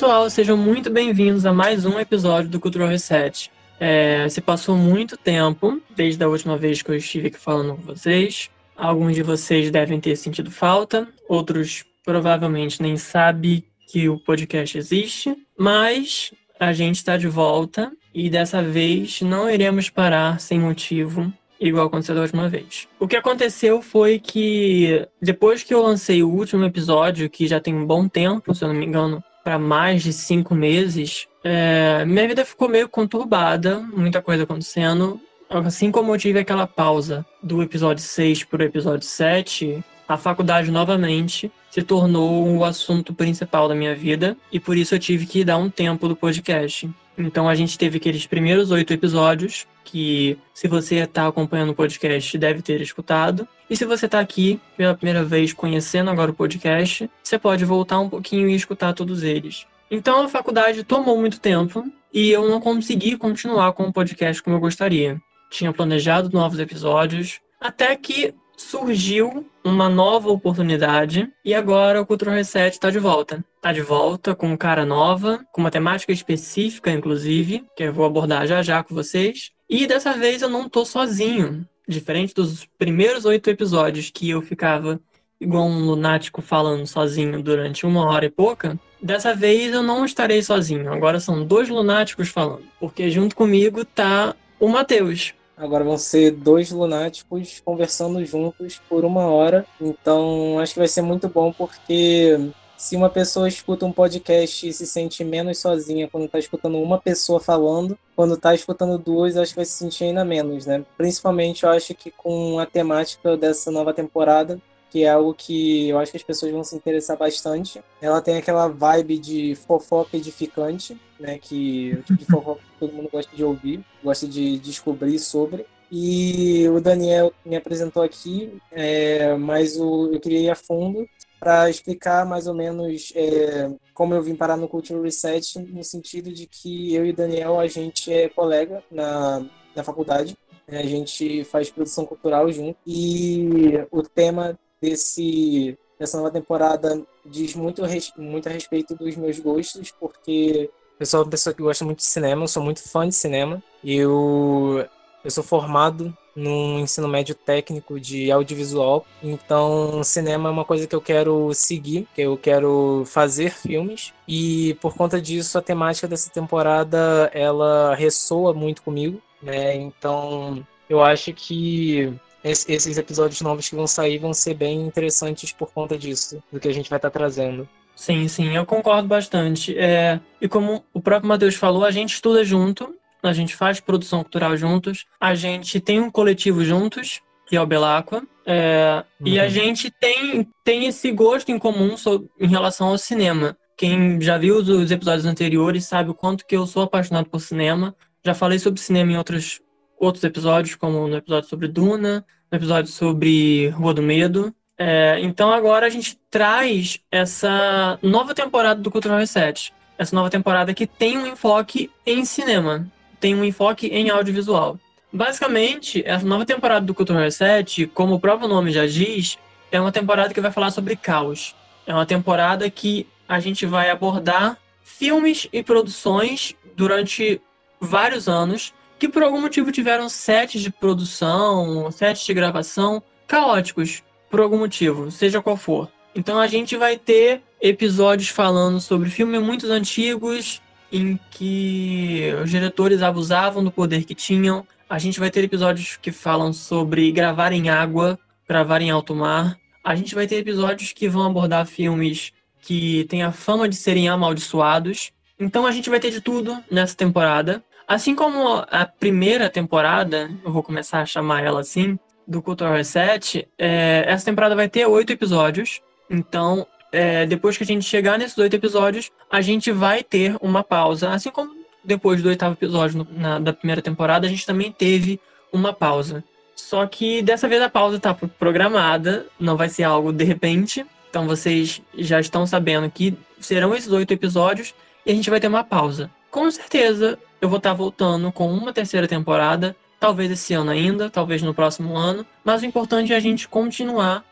Pessoal, sejam muito bem-vindos a mais um episódio do Cultural Reset. É, se passou muito tempo desde a última vez que eu estive aqui falando com vocês. Alguns de vocês devem ter sentido falta, outros provavelmente nem sabem que o podcast existe, mas a gente está de volta e dessa vez não iremos parar sem motivo igual aconteceu da última vez. O que aconteceu foi que depois que eu lancei o último episódio, que já tem um bom tempo, se eu não me engano, para mais de cinco meses, é, minha vida ficou meio conturbada, muita coisa acontecendo. Assim como eu tive aquela pausa do episódio 6 para o episódio 7, a faculdade novamente se tornou o assunto principal da minha vida e por isso eu tive que dar um tempo do podcast. Então a gente teve aqueles primeiros oito episódios que, se você está acompanhando o podcast, deve ter escutado. E se você está aqui pela primeira vez conhecendo agora o podcast, você pode voltar um pouquinho e escutar todos eles. Então a faculdade tomou muito tempo e eu não consegui continuar com o podcast como eu gostaria. Tinha planejado novos episódios, até que surgiu uma nova oportunidade e agora o Cultural Reset está de volta. Está de volta com cara nova, com uma temática específica, inclusive, que eu vou abordar já já com vocês. E dessa vez eu não tô sozinho. Diferente dos primeiros oito episódios que eu ficava igual um lunático falando sozinho durante uma hora e pouca, dessa vez eu não estarei sozinho. Agora são dois lunáticos falando. Porque junto comigo tá o Matheus. Agora vão ser dois lunáticos conversando juntos por uma hora. Então acho que vai ser muito bom porque se uma pessoa escuta um podcast e se sente menos sozinha quando está escutando uma pessoa falando, quando está escutando duas, acho que vai se sentir ainda menos, né? Principalmente eu acho que com a temática dessa nova temporada, que é algo que eu acho que as pessoas vão se interessar bastante. Ela tem aquela vibe de fofoca edificante, né? Que o de todo mundo gosta de ouvir, gosta de descobrir sobre. E o Daniel me apresentou aqui, é, mas o, eu queria ir a fundo para explicar mais ou menos é, como eu vim parar no Culture Reset, no sentido de que eu e Daniel, a gente é colega na, na faculdade, né? a gente faz produção cultural junto, e o tema desse, dessa nova temporada diz muito, muito a respeito dos meus gostos, porque eu sou uma pessoa que gosta muito de cinema, eu sou muito fã de cinema, eu, eu sou formado no ensino médio técnico de audiovisual. Então, cinema é uma coisa que eu quero seguir, que eu quero fazer filmes. E por conta disso, a temática dessa temporada ela ressoa muito comigo, né? Então, eu acho que esses episódios novos que vão sair vão ser bem interessantes por conta disso, do que a gente vai estar trazendo. Sim, sim, eu concordo bastante. É, e como o próprio Matheus falou, a gente estuda junto, a gente faz produção cultural juntos, a gente tem um coletivo juntos, que é o Belacqua, é, uhum. e a uhum. gente tem, tem esse gosto em comum sobre, em relação ao cinema. Quem já viu os episódios anteriores sabe o quanto que eu sou apaixonado por cinema. Já falei sobre cinema em outros, outros episódios, como no episódio sobre Duna, no episódio sobre Rua do Medo. É, então agora a gente traz essa nova temporada do Cultural Reset. Essa nova temporada que tem um enfoque em cinema tem um enfoque em audiovisual. Basicamente, essa nova temporada do Cultural Reset, como o próprio nome já diz, é uma temporada que vai falar sobre caos. É uma temporada que a gente vai abordar filmes e produções durante vários anos que por algum motivo tiveram sets de produção, sets de gravação caóticos, por algum motivo, seja qual for. Então a gente vai ter episódios falando sobre filmes muito antigos, em que os diretores abusavam do poder que tinham. A gente vai ter episódios que falam sobre gravar em água, gravar em alto mar. A gente vai ter episódios que vão abordar filmes que têm a fama de serem amaldiçoados. Então a gente vai ter de tudo nessa temporada. Assim como a primeira temporada, eu vou começar a chamar ela assim, do Cultural Reset, é, essa temporada vai ter oito episódios. Então, é, depois que a gente chegar nesses oito episódios, a gente vai ter uma pausa. Assim como depois do oitavo episódio no, na, da primeira temporada, a gente também teve uma pausa. Só que dessa vez a pausa está programada, não vai ser algo de repente. Então vocês já estão sabendo que serão esses oito episódios e a gente vai ter uma pausa. Com certeza eu vou estar tá voltando com uma terceira temporada, talvez esse ano ainda, talvez no próximo ano. Mas o importante é a gente continuar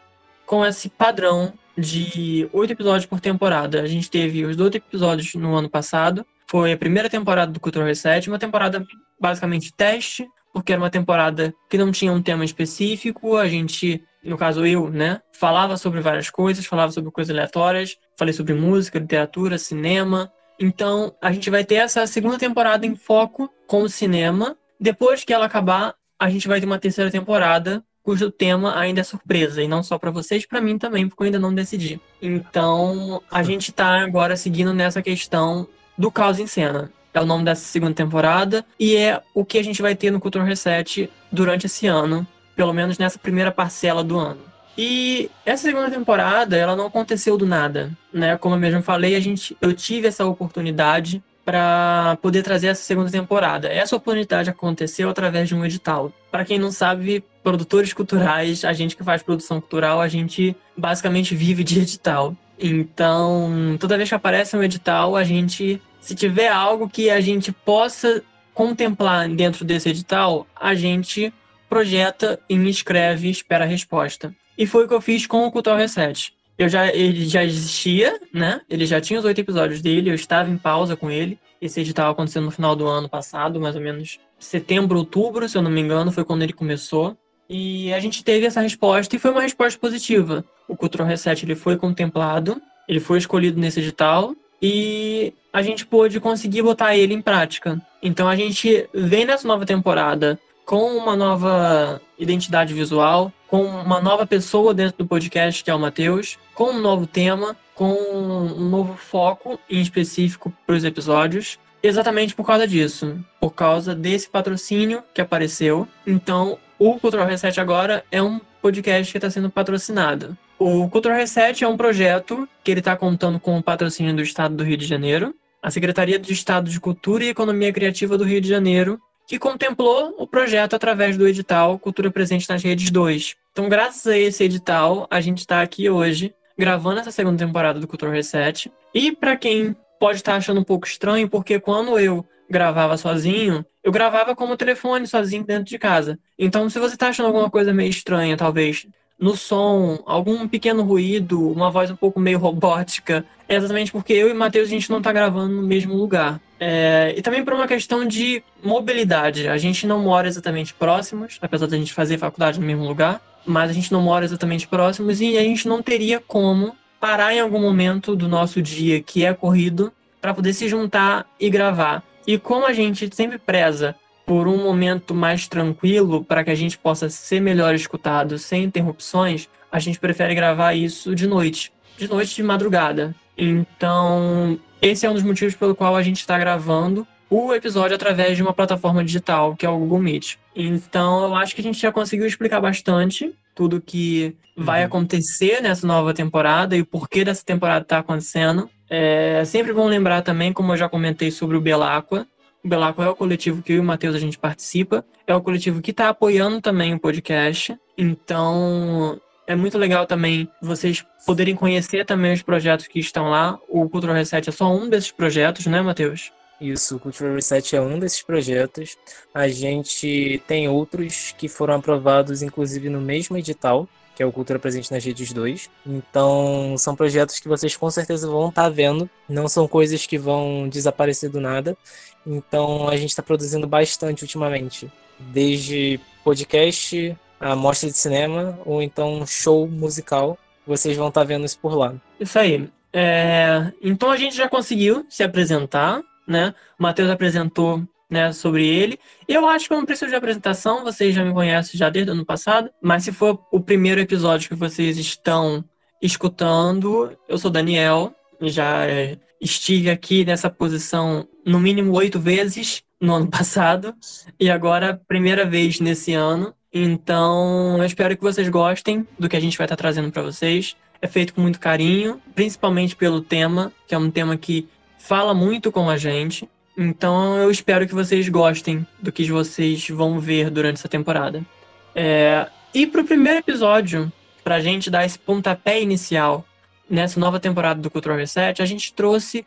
com esse padrão de oito episódios por temporada. A gente teve os oito episódios no ano passado. Foi a primeira temporada do Cultural Reset, uma temporada basicamente teste, porque era uma temporada que não tinha um tema específico. A gente, no caso eu, né, falava sobre várias coisas, falava sobre coisas aleatórias, falei sobre música, literatura, cinema. Então, a gente vai ter essa segunda temporada em foco com o cinema. Depois que ela acabar, a gente vai ter uma terceira temporada cujo tema ainda é surpresa, e não só para vocês, para mim também, porque eu ainda não decidi. Então, a gente tá agora seguindo nessa questão do caos em cena. É o nome dessa segunda temporada e é o que a gente vai ter no Culture Reset durante esse ano, pelo menos nessa primeira parcela do ano. E essa segunda temporada, ela não aconteceu do nada, né? Como eu mesmo falei, a gente, eu tive essa oportunidade para poder trazer essa segunda temporada. Essa oportunidade aconteceu através de um edital. Para quem não sabe, produtores culturais, a gente que faz produção cultural, a gente basicamente vive de edital. Então, toda vez que aparece um edital, a gente, se tiver algo que a gente possa contemplar dentro desse edital, a gente projeta e escreve, espera a resposta. E foi o que eu fiz com o Cultural Reset eu já, ele já existia, né? Ele já tinha os oito episódios dele, eu estava em pausa com ele. Esse edital aconteceu no final do ano passado, mais ou menos setembro, outubro, se eu não me engano, foi quando ele começou. E a gente teve essa resposta e foi uma resposta positiva. O Cultural Reset ele foi contemplado, ele foi escolhido nesse edital e a gente pôde conseguir botar ele em prática. Então a gente vem nessa nova temporada com uma nova identidade visual, com uma nova pessoa dentro do podcast, que é o Matheus, com um novo tema, com um novo foco em específico para os episódios. Exatamente por causa disso, por causa desse patrocínio que apareceu. Então, o Cultural Reset agora é um podcast que está sendo patrocinado. O Cultural Reset é um projeto que ele está contando com o patrocínio do Estado do Rio de Janeiro, a Secretaria do Estado de Cultura e Economia Criativa do Rio de Janeiro que contemplou o projeto através do edital Cultura Presente nas Redes 2. Então, graças a esse edital, a gente está aqui hoje gravando essa segunda temporada do Cultura Reset. E para quem pode estar tá achando um pouco estranho, porque quando eu gravava sozinho, eu gravava como telefone sozinho dentro de casa. Então, se você está achando alguma coisa meio estranha, talvez no som, algum pequeno ruído, uma voz um pouco meio robótica, é exatamente porque eu e Matheus a gente não está gravando no mesmo lugar. É, e também por uma questão de mobilidade. A gente não mora exatamente próximos, apesar de a gente fazer faculdade no mesmo lugar, mas a gente não mora exatamente próximos e a gente não teria como parar em algum momento do nosso dia que é corrido para poder se juntar e gravar. E como a gente sempre preza por um momento mais tranquilo, para que a gente possa ser melhor escutado sem interrupções, a gente prefere gravar isso de noite, de noite de madrugada. Então, esse é um dos motivos pelo qual a gente está gravando o episódio através de uma plataforma digital, que é o Google Meet. Então, eu acho que a gente já conseguiu explicar bastante tudo que vai uhum. acontecer nessa nova temporada e o porquê dessa temporada está acontecendo. É sempre bom lembrar também, como eu já comentei sobre o Belacqua, Belaco é o coletivo que eu e o Matheus a gente participa. É o coletivo que está apoiando também o podcast. Então, é muito legal também vocês poderem conhecer também os projetos que estão lá. O Cultural Reset é só um desses projetos, né, Matheus? Isso, o Cultural Reset é um desses projetos. A gente tem outros que foram aprovados, inclusive, no mesmo edital que é o Cultura Presente nas Redes 2. Então, são projetos que vocês com certeza vão estar tá vendo, não são coisas que vão desaparecer do nada. Então, a gente está produzindo bastante ultimamente, desde podcast, a mostra de cinema ou então show musical. Vocês vão estar tá vendo isso por lá. Isso aí. É... Então, a gente já conseguiu se apresentar, né? O Matheus apresentou né, sobre ele. Eu acho que eu não preciso de apresentação, vocês já me conhecem já desde o ano passado, mas se for o primeiro episódio que vocês estão escutando, eu sou Daniel, já é, estive aqui nessa posição no mínimo oito vezes no ano passado e agora primeira vez nesse ano. Então, eu espero que vocês gostem do que a gente vai estar trazendo para vocês. É feito com muito carinho, principalmente pelo tema, que é um tema que fala muito com a gente. Então, eu espero que vocês gostem do que vocês vão ver durante essa temporada. É... E pro primeiro episódio, pra gente dar esse pontapé inicial nessa nova temporada do Cultural Reset, a gente trouxe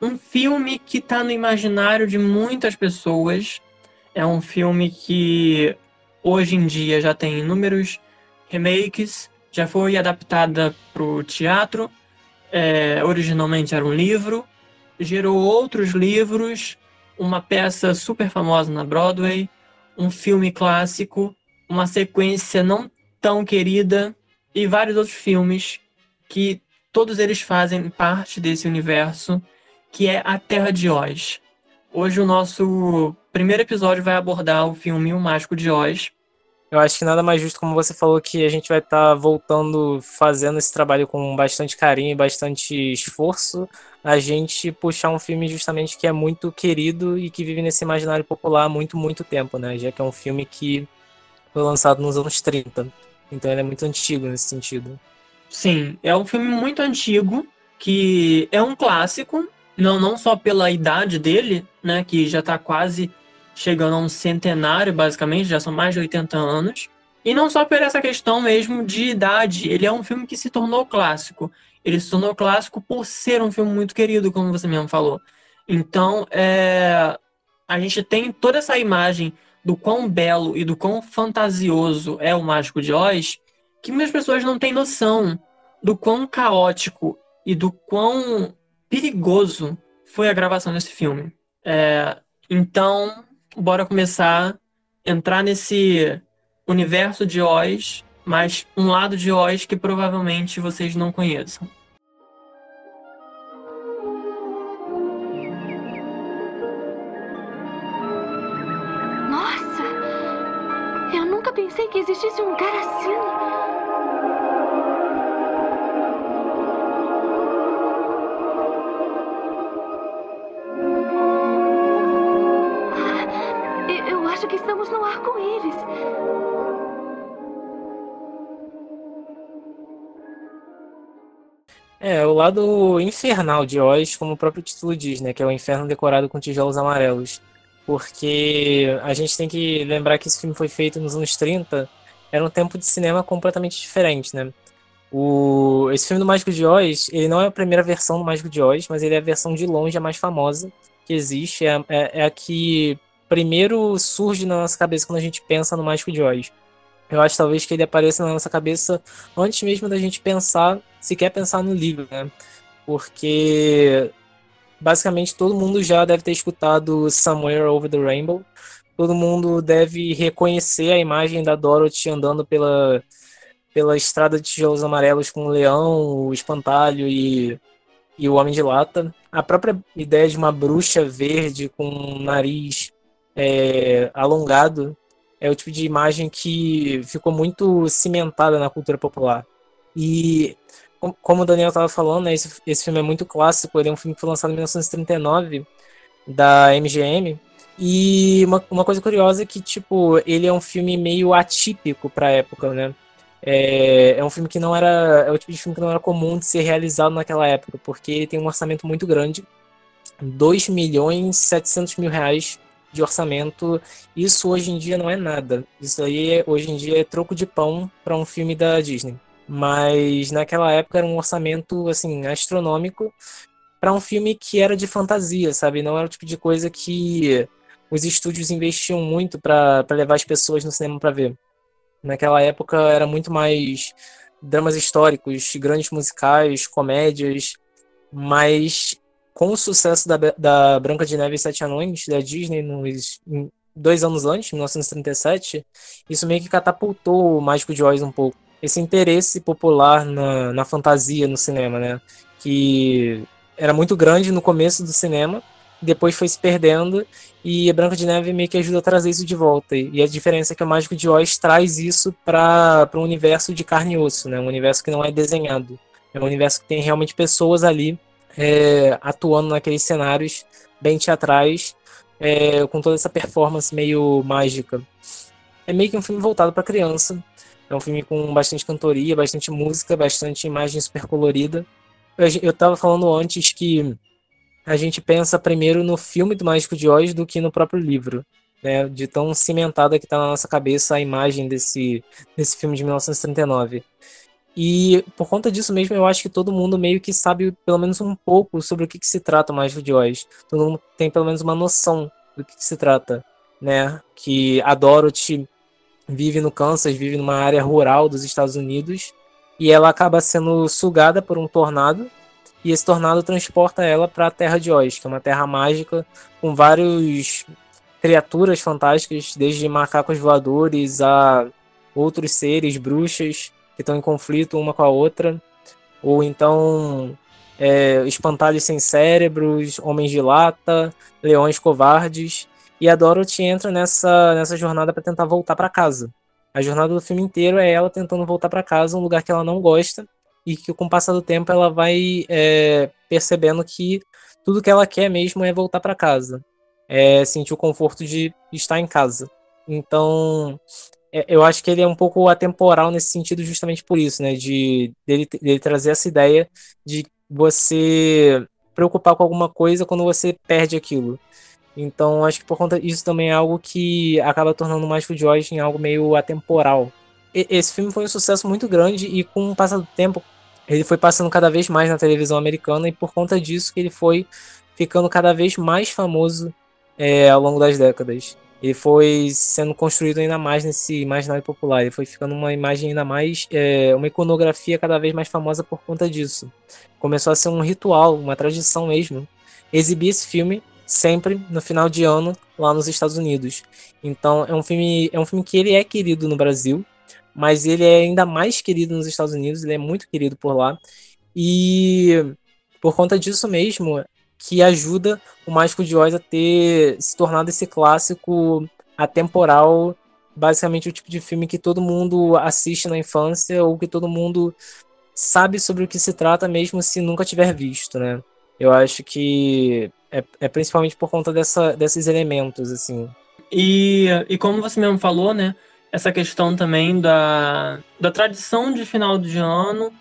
um filme que está no imaginário de muitas pessoas. É um filme que hoje em dia já tem inúmeros remakes, já foi adaptada para o teatro. É, originalmente era um livro, gerou outros livros, uma peça super famosa na Broadway, um filme clássico, uma sequência não tão querida e vários outros filmes que todos eles fazem parte desse universo que é A Terra de Oz. Hoje o nosso primeiro episódio vai abordar o filme O Mágico de Oz. Eu acho que nada mais justo, como você falou, que a gente vai estar tá voltando, fazendo esse trabalho com bastante carinho e bastante esforço, a gente puxar um filme justamente que é muito querido e que vive nesse imaginário popular há muito, muito tempo, né? Já que é um filme que foi lançado nos anos 30. Então ele é muito antigo nesse sentido. Sim, é um filme muito antigo, que é um clássico, não, não só pela idade dele, né, que já está quase chegando a um centenário, basicamente, já são mais de 80 anos, e não só por essa questão mesmo de idade, ele é um filme que se tornou clássico. Ele se tornou clássico por ser um filme muito querido, como você mesmo falou. Então, é, a gente tem toda essa imagem do quão belo e do quão fantasioso é o Mágico de Oz, que muitas pessoas não têm noção do quão caótico e do quão perigoso foi a gravação desse filme. É, então, bora começar a entrar nesse universo de Oz, mas um lado de Oz que provavelmente vocês não conheçam. Nossa! Eu nunca pensei que existisse um lugar assim. É, o lado infernal de Oz, como o próprio título diz, né? Que é o inferno decorado com tijolos amarelos. Porque a gente tem que lembrar que esse filme foi feito nos anos 30, era um tempo de cinema completamente diferente, né? O, esse filme do Mágico de Oz, ele não é a primeira versão do Mágico de Oz, mas ele é a versão de longe a mais famosa que existe. É, é, é a que primeiro surge na nossa cabeça quando a gente pensa no Mágico de Oz. Eu acho talvez que ele apareça na nossa cabeça antes mesmo da gente pensar, se quer pensar no livro, né? Porque basicamente todo mundo já deve ter escutado Somewhere Over the Rainbow. Todo mundo deve reconhecer a imagem da Dorothy andando pela, pela estrada de tijolos amarelos com o leão, o espantalho e, e o homem de lata. A própria ideia de uma bruxa verde com um nariz é, alongado é o tipo de imagem que ficou muito cimentada na cultura popular. E como o Daniel estava falando, né, esse, esse filme é muito clássico, ele é um filme que foi lançado em 1939 da MGM. E uma, uma coisa curiosa é que, tipo, ele é um filme meio atípico para a época, né? É, é um filme que não era. É o tipo de filme que não era comum de ser realizado naquela época, porque ele tem um orçamento muito grande 2 milhões 700 mil reais de orçamento, isso hoje em dia não é nada. Isso aí hoje em dia é troco de pão para um filme da Disney. Mas naquela época era um orçamento assim astronômico para um filme que era de fantasia, sabe? Não era o tipo de coisa que os estúdios investiam muito para levar as pessoas no cinema para ver. Naquela época era muito mais dramas históricos, grandes musicais, comédias, mas com o sucesso da, da Branca de Neve e Sete Anões, da Disney, nos, dois anos antes, 1937, isso meio que catapultou o Mágico de Oz um pouco. Esse interesse popular na, na fantasia no cinema, né? Que era muito grande no começo do cinema, depois foi se perdendo e a Branca de Neve meio que ajuda a trazer isso de volta. E a diferença é que o Mágico de Oz traz isso para um universo de carne e osso, né? Um universo que não é desenhado. É um universo que tem realmente pessoas ali é, atuando naqueles cenários bem teatrais, é, com toda essa performance meio mágica. É meio que um filme voltado para criança. É um filme com bastante cantoria, bastante música, bastante imagem super colorida. Eu estava falando antes que a gente pensa primeiro no filme do Mágico de Oz do que no próprio livro. Né, de tão cimentada que está na nossa cabeça a imagem desse, desse filme de 1939. E por conta disso mesmo, eu acho que todo mundo meio que sabe pelo menos um pouco sobre o que, que se trata Mágico de Oz. Todo mundo tem pelo menos uma noção do que, que se trata, né? Que a Dorothy vive no Kansas, vive numa área rural dos Estados Unidos, e ela acaba sendo sugada por um tornado, e esse tornado transporta ela para a Terra de Oz, que é uma terra mágica com vários criaturas fantásticas, desde macacos voadores a outros seres, bruxas, que estão em conflito uma com a outra, ou então é, espantalhos sem cérebros, homens de lata, leões covardes, e a Dorothy entra nessa, nessa jornada para tentar voltar para casa. A jornada do filme inteiro é ela tentando voltar para casa, um lugar que ela não gosta, e que com o passar do tempo ela vai é, percebendo que tudo que ela quer mesmo é voltar para casa, é sentir o conforto de estar em casa. Então, eu acho que ele é um pouco atemporal nesse sentido justamente por isso, né? De dele, dele trazer essa ideia de você preocupar com alguma coisa quando você perde aquilo. Então, acho que por conta disso também é algo que acaba tornando o Mágico de Oz em algo meio atemporal. E, esse filme foi um sucesso muito grande e com o passar do tempo, ele foi passando cada vez mais na televisão americana e por conta disso que ele foi ficando cada vez mais famoso é, ao longo das décadas ele foi sendo construído ainda mais nesse imaginário popular. Ele foi ficando uma imagem ainda mais, é, uma iconografia cada vez mais famosa por conta disso. Começou a ser um ritual, uma tradição mesmo, exibir esse filme sempre no final de ano lá nos Estados Unidos. Então é um filme, é um filme que ele é querido no Brasil, mas ele é ainda mais querido nos Estados Unidos. Ele é muito querido por lá e por conta disso mesmo, que ajuda o Mágico de Oz a ter se tornado esse clássico atemporal, basicamente o tipo de filme que todo mundo assiste na infância ou que todo mundo sabe sobre o que se trata mesmo se nunca tiver visto, né? Eu acho que é, é principalmente por conta dessa, desses elementos, assim. E, e como você mesmo falou, né? Essa questão também da, da tradição de final de ano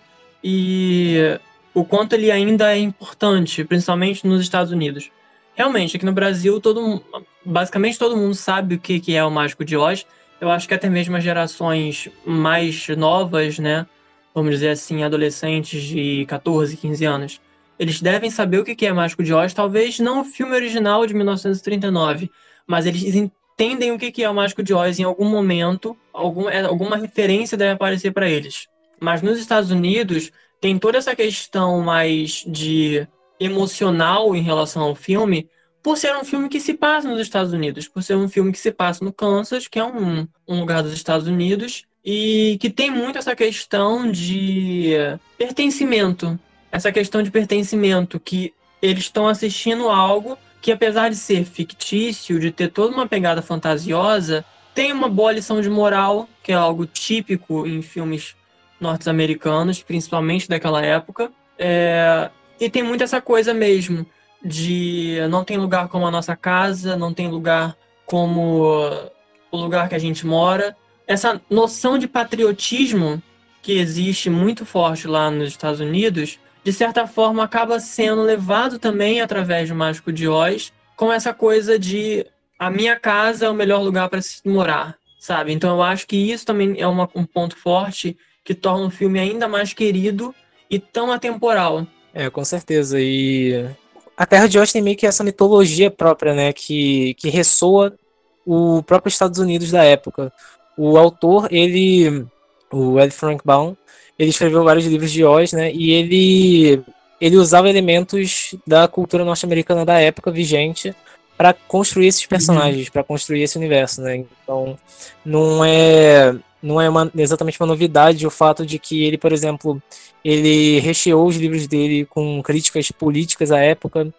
e o quanto ele ainda é importante, principalmente nos Estados Unidos. Realmente, aqui no Brasil, todo, basicamente todo mundo sabe o que, que é o Mágico de Oz. Eu acho que até mesmo as gerações mais novas, né? Vamos dizer assim, adolescentes de 14, 15 anos. Eles devem saber o que é Mágico de Oz, talvez não o filme original de 1939, mas eles entendem o que é o Mágico de Oz em algum momento, algum, é, alguma referência deve aparecer para eles. Mas nos Estados Unidos, tem toda essa questão mais de emocional em relação ao filme, por ser um filme que se passa nos Estados Unidos, por ser um filme que se passa no Kansas, que é um, um lugar dos Estados Unidos, e que tem muito essa questão de pertencimento. Essa questão de pertencimento, que eles estão assistindo algo que, apesar de ser fictício, de ter toda uma pegada fantasiosa, tem uma boa lição de moral, que é algo típico em filmes norte-americanos, principalmente daquela época. É, e tem muito essa coisa mesmo de não tem lugar como a nossa casa, não tem lugar como o lugar que a gente mora. Essa noção de patriotismo que existe muito forte lá nos Estados Unidos, de certa forma acaba sendo levado também através do Mágico de Oz, com essa coisa de a minha casa é o melhor lugar para se morar, sabe? Então eu acho que isso também é uma, um ponto forte que torna o filme ainda mais querido e tão atemporal. É, com certeza. E a Terra de Oz tem meio que essa mitologia própria, né? Que, que ressoa o próprio Estados Unidos da época. O autor, ele, o Ed Frank Baum, ele escreveu vários livros de Oz, né? E ele, ele usava elementos da cultura norte-americana da época vigente para construir esses personagens, uhum. para construir esse universo, né? Então, não é não é uma, exatamente uma novidade o fato de que ele, por exemplo, ele recheou os livros dele com críticas políticas à época.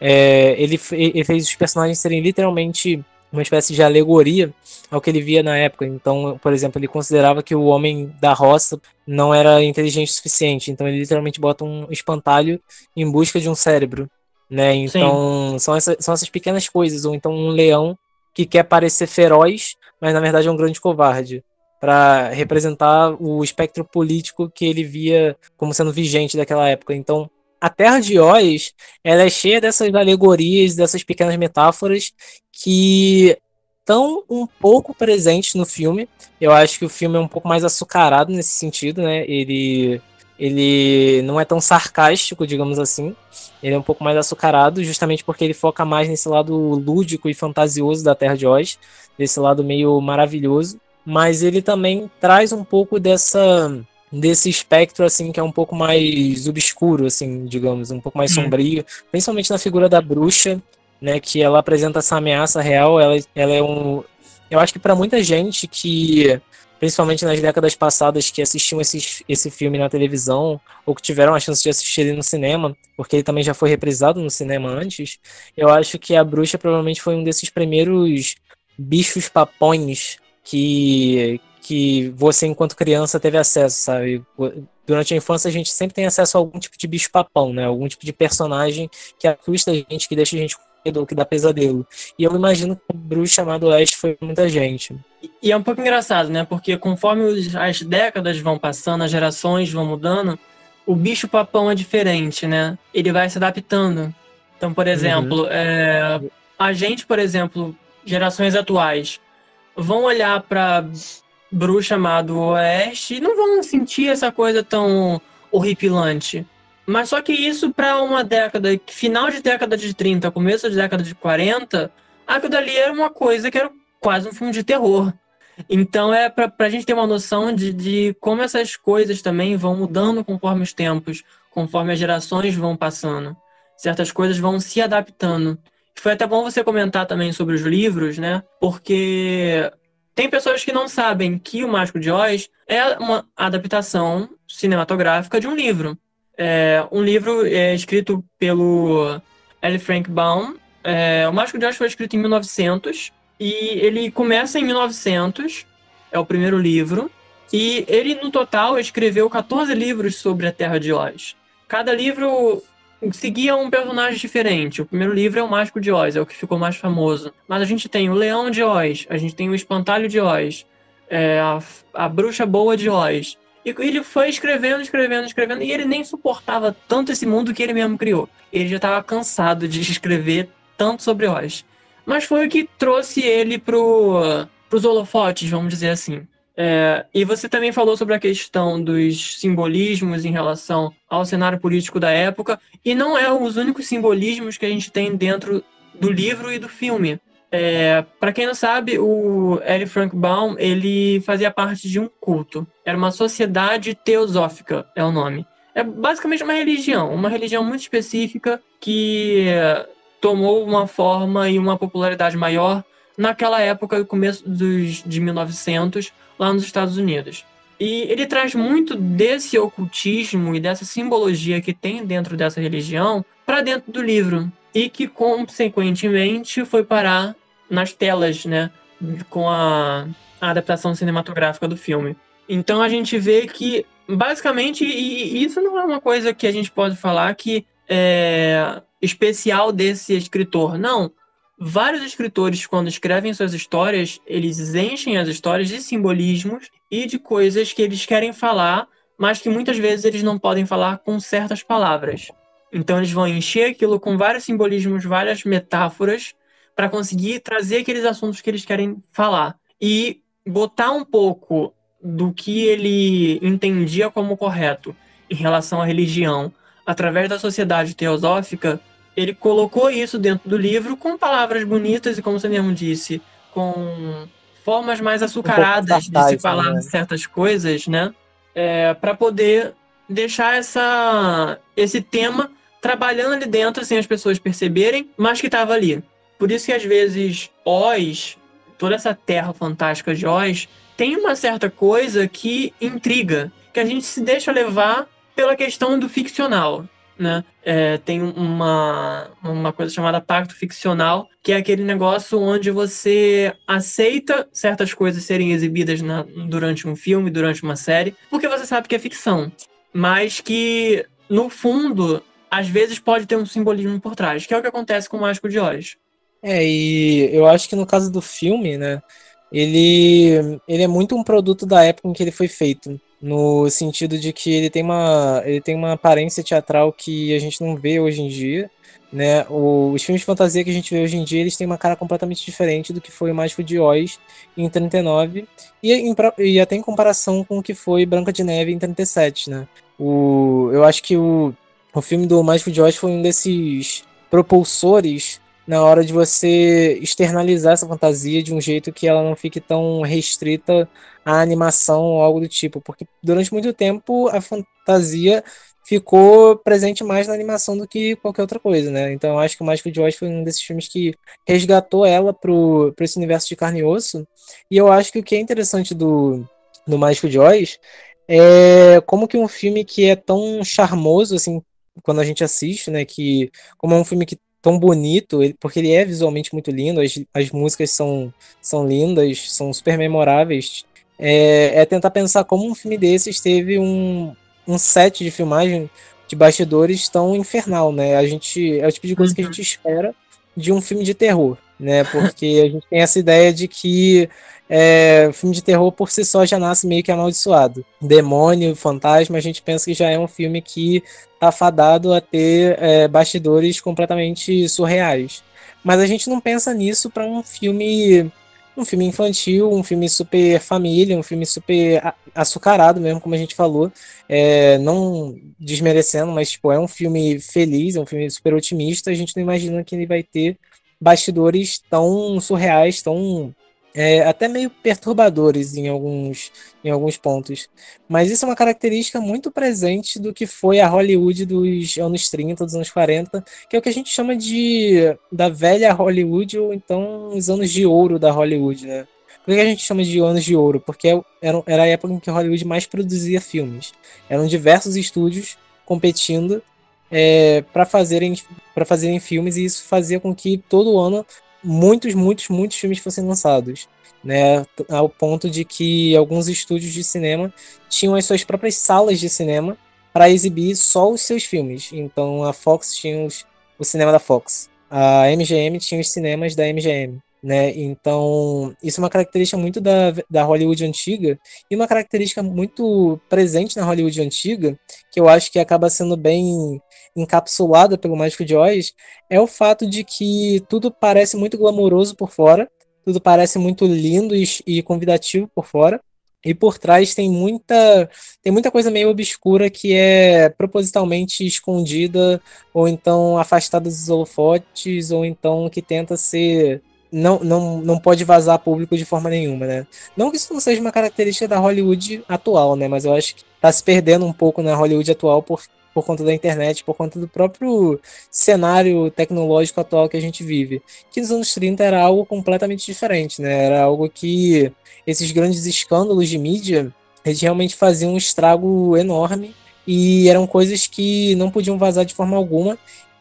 é, ele, ele fez os personagens serem literalmente uma espécie de alegoria ao que ele via na época. Então, por exemplo, ele considerava que o homem da roça não era inteligente o suficiente. Então, ele literalmente bota um espantalho em busca de um cérebro. Né? Então, são, essa, são essas pequenas coisas. Ou então, um leão que quer parecer feroz, mas na verdade é um grande covarde. Para representar o espectro político que ele via como sendo vigente daquela época. Então, a Terra de Oz, ela é cheia dessas alegorias, dessas pequenas metáforas que estão um pouco presentes no filme. Eu acho que o filme é um pouco mais açucarado nesse sentido, né? Ele, ele não é tão sarcástico, digamos assim. Ele é um pouco mais açucarado, justamente porque ele foca mais nesse lado lúdico e fantasioso da Terra de Oz, desse lado meio maravilhoso. Mas ele também traz um pouco dessa desse espectro assim que é um pouco mais obscuro assim digamos um pouco mais hum. sombrio principalmente na figura da bruxa né, que ela apresenta essa ameaça real, ela, ela é um... Eu acho que para muita gente que, principalmente nas décadas passadas, que assistiam esse, esse filme na televisão, ou que tiveram a chance de assistir ele no cinema, porque ele também já foi reprisado no cinema antes, eu acho que a bruxa provavelmente foi um desses primeiros bichos papões que, que você, enquanto criança, teve acesso, sabe? Durante a infância, a gente sempre tem acesso a algum tipo de bicho-papão, né? Algum tipo de personagem que assusta a gente, que deixa a gente medo, que dá pesadelo. E eu imagino que o bruxo chamado Oeste foi muita gente. E é um pouco engraçado, né? Porque conforme as décadas vão passando, as gerações vão mudando, o bicho papão é diferente, né? Ele vai se adaptando. Então, por exemplo, uhum. é, a gente, por exemplo, gerações atuais, vão olhar para bruxo chamado Oeste e não vão sentir essa coisa tão horripilante. Mas só que isso para uma década, final de década de 30, começo de década de 40, aquilo dali era uma coisa que era quase um filme de terror. Então é para a gente ter uma noção de, de como essas coisas também vão mudando conforme os tempos, conforme as gerações vão passando. Certas coisas vão se adaptando. Foi até bom você comentar também sobre os livros, né? Porque tem pessoas que não sabem que O Mágico de Oz é uma adaptação cinematográfica de um livro. É um livro é, escrito pelo L. Frank Baum. É, o Mágico de Oz foi escrito em 1900 e ele começa em 1900, é o primeiro livro, e ele no total escreveu 14 livros sobre a Terra de Oz. Cada livro seguia um personagem diferente. O primeiro livro é o Mágico de Oz, é o que ficou mais famoso. Mas a gente tem o Leão de Oz, a gente tem o Espantalho de Oz, é, a, a Bruxa Boa de Oz. E ele foi escrevendo, escrevendo, escrevendo, e ele nem suportava tanto esse mundo que ele mesmo criou. Ele já estava cansado de escrever tanto sobre Oz. Mas foi o que trouxe ele pro, pros holofotes, vamos dizer assim. É, e você também falou sobre a questão dos simbolismos em relação ao cenário político da época, e não é os únicos simbolismos que a gente tem dentro do livro e do filme. É, para quem não sabe, o L. Frank Baum ele fazia parte de um culto. Era uma sociedade teosófica, é o nome. É basicamente uma religião, uma religião muito específica que tomou uma forma e uma popularidade maior naquela época, começo dos, de 1900, lá nos Estados Unidos. E ele traz muito desse ocultismo e dessa simbologia que tem dentro dessa religião para dentro do livro e que consequentemente foi parar nas telas, né, com a, a adaptação cinematográfica do filme. Então a gente vê que basicamente e isso não é uma coisa que a gente pode falar que é especial desse escritor, não. Vários escritores, quando escrevem suas histórias, eles enchem as histórias de simbolismos e de coisas que eles querem falar, mas que muitas vezes eles não podem falar com certas palavras. Então eles vão encher aquilo com vários simbolismos, várias metáforas, para conseguir trazer aqueles assuntos que eles querem falar. E botar um pouco do que ele entendia como correto em relação à religião através da sociedade teosófica, ele colocou isso dentro do livro com palavras bonitas e, como você mesmo disse, com formas mais açucaradas um de se falar né? certas coisas, né? É, para poder deixar essa, esse tema trabalhando ali dentro sem as pessoas perceberem, mas que estava ali. Por isso que às vezes Oz, toda essa terra fantástica de Oz, tem uma certa coisa que intriga, que a gente se deixa levar pela questão do ficcional. Né? É, tem uma, uma coisa chamada pacto ficcional, que é aquele negócio onde você aceita certas coisas serem exibidas na, durante um filme, durante uma série, porque você sabe que é ficção. Mas que, no fundo, às vezes pode ter um simbolismo por trás, que é o que acontece com o Mágico de Oz. É, e eu acho que no caso do filme, né, ele, ele é muito um produto da época em que ele foi feito no sentido de que ele tem uma, ele tem uma aparência teatral que a gente não vê hoje em dia. Né? Os filmes de fantasia que a gente vê hoje em dia, eles têm uma cara completamente diferente do que foi o Mágico de Oz em 39 e, em, e até em comparação com o que foi Branca de Neve em 37, né? O, eu acho que o, o filme do Mágico de Oz foi um desses propulsores na hora de você externalizar essa fantasia de um jeito que ela não fique tão restrita à animação ou algo do tipo, porque durante muito tempo a fantasia ficou presente mais na animação do que qualquer outra coisa, né? Então eu acho que o Mágico de Oz foi um desses filmes que resgatou ela pro, pro esse universo de carne e osso, e eu acho que o que é interessante do, do Mágico de Oz é como que um filme que é tão charmoso, assim, quando a gente assiste, né, que como é um filme que tão bonito, porque ele é visualmente muito lindo, as, as músicas são, são lindas, são super memoráveis. É, é tentar pensar como um filme desses teve um, um set de filmagem de bastidores tão infernal, né? A gente é o tipo de coisa que a uhum. gente espera de um filme de terror, né? Porque a gente tem essa ideia de que é, filme de terror por si só já nasce meio que amaldiçoado. Demônio, fantasma, a gente pensa que já é um filme que tá fadado a ter é, bastidores completamente surreais. Mas a gente não pensa nisso para um filme um filme infantil, um filme super família, um filme super açucarado mesmo, como a gente falou. É, não desmerecendo, mas tipo, é um filme feliz, é um filme super otimista. A gente não imagina que ele vai ter bastidores tão surreais, tão é, até meio perturbadores em alguns, em alguns pontos. Mas isso é uma característica muito presente do que foi a Hollywood dos anos 30, dos anos 40, que é o que a gente chama de da velha Hollywood, ou então os anos de ouro da Hollywood, né? Por que a gente chama de anos de ouro? Porque é era, era a época em que Hollywood mais produzia filmes. Eram diversos estúdios competindo é, para fazerem, fazerem filmes, e isso fazia com que todo ano muitos, muitos, muitos filmes fossem lançados, né? Ao ponto de que alguns estúdios de cinema tinham as suas próprias salas de cinema para exibir só os seus filmes. Então a Fox tinha os, o cinema da Fox, a MGM tinha os cinemas da MGM. Né? Então, isso é uma característica muito da, da Hollywood antiga e uma característica muito presente na Hollywood antiga, que eu acho que acaba sendo bem encapsulada pelo Mágico de Oz é o fato de que tudo parece muito glamouroso por fora, tudo parece muito lindo e, e convidativo por fora, e por trás tem muita tem muita coisa meio obscura que é propositalmente escondida ou então afastada dos holofotes ou então que tenta ser não, não, não pode vazar público de forma nenhuma, né? Não que isso não seja uma característica da Hollywood atual, né? Mas eu acho que tá se perdendo um pouco na Hollywood atual por, por conta da internet, por conta do próprio cenário tecnológico atual que a gente vive. Que nos anos 30 era algo completamente diferente, né? Era algo que esses grandes escândalos de mídia, eles realmente faziam um estrago enorme e eram coisas que não podiam vazar de forma alguma.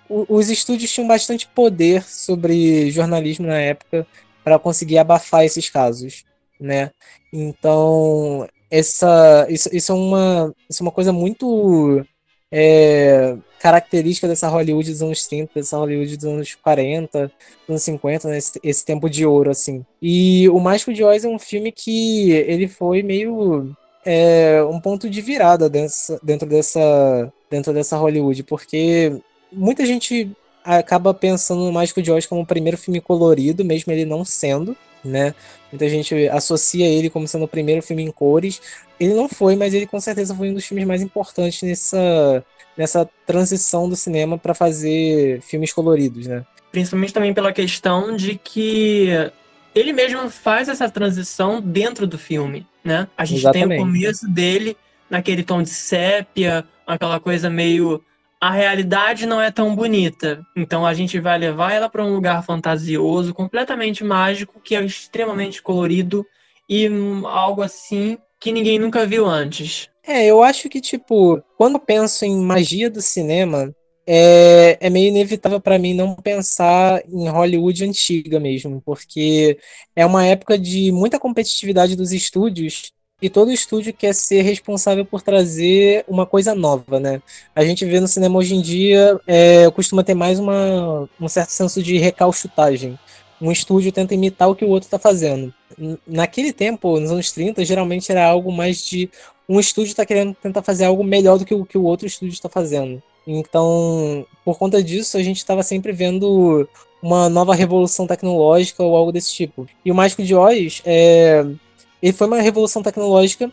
Os estúdios tinham bastante poder sobre jornalismo na época para conseguir abafar esses casos, né? Então, essa isso, isso, é uma isso é uma coisa muito é, característica dessa Hollywood dos anos 30, dessa Hollywood dos anos 40, dos anos 50, né, esse, esse, tempo de ouro, assim. E O Mágico de Oz é um filme que ele foi meio é, um ponto de virada dessa, dentro, dessa, dentro dessa Hollywood, porque muita gente acaba pensando no Mágico de Oz como o primeiro filme colorido, mesmo ele não sendo, né? Muita gente associa ele como sendo o primeiro filme em cores. Ele não foi, mas ele com certeza foi um dos filmes mais importantes nessa, nessa transição do cinema para fazer filmes coloridos, né? Principalmente também pela questão de que ele mesmo faz essa transição dentro do filme, né? A gente Exatamente. tem o começo dele naquele tom de sépia, aquela coisa meio a realidade não é tão bonita. Então a gente vai levar ela para um lugar fantasioso, completamente mágico, que é extremamente colorido e algo assim que ninguém nunca viu antes. É, eu acho que, tipo, quando eu penso em magia do cinema, é, é meio inevitável para mim não pensar em Hollywood antiga mesmo, porque é uma época de muita competitividade dos estúdios e todo estúdio quer ser responsável por trazer uma coisa nova, né? A gente vê no cinema hoje em dia, é, costuma ter mais uma, um certo senso de recalchutagem. Um estúdio tenta imitar o que o outro está fazendo. Naquele tempo, nos anos 30, geralmente era algo mais de um estúdio está querendo tentar fazer algo melhor do que o que o outro estúdio está fazendo. Então, por conta disso, a gente estava sempre vendo uma nova revolução tecnológica ou algo desse tipo. E o Mágico de Oz é, ele foi uma revolução tecnológica,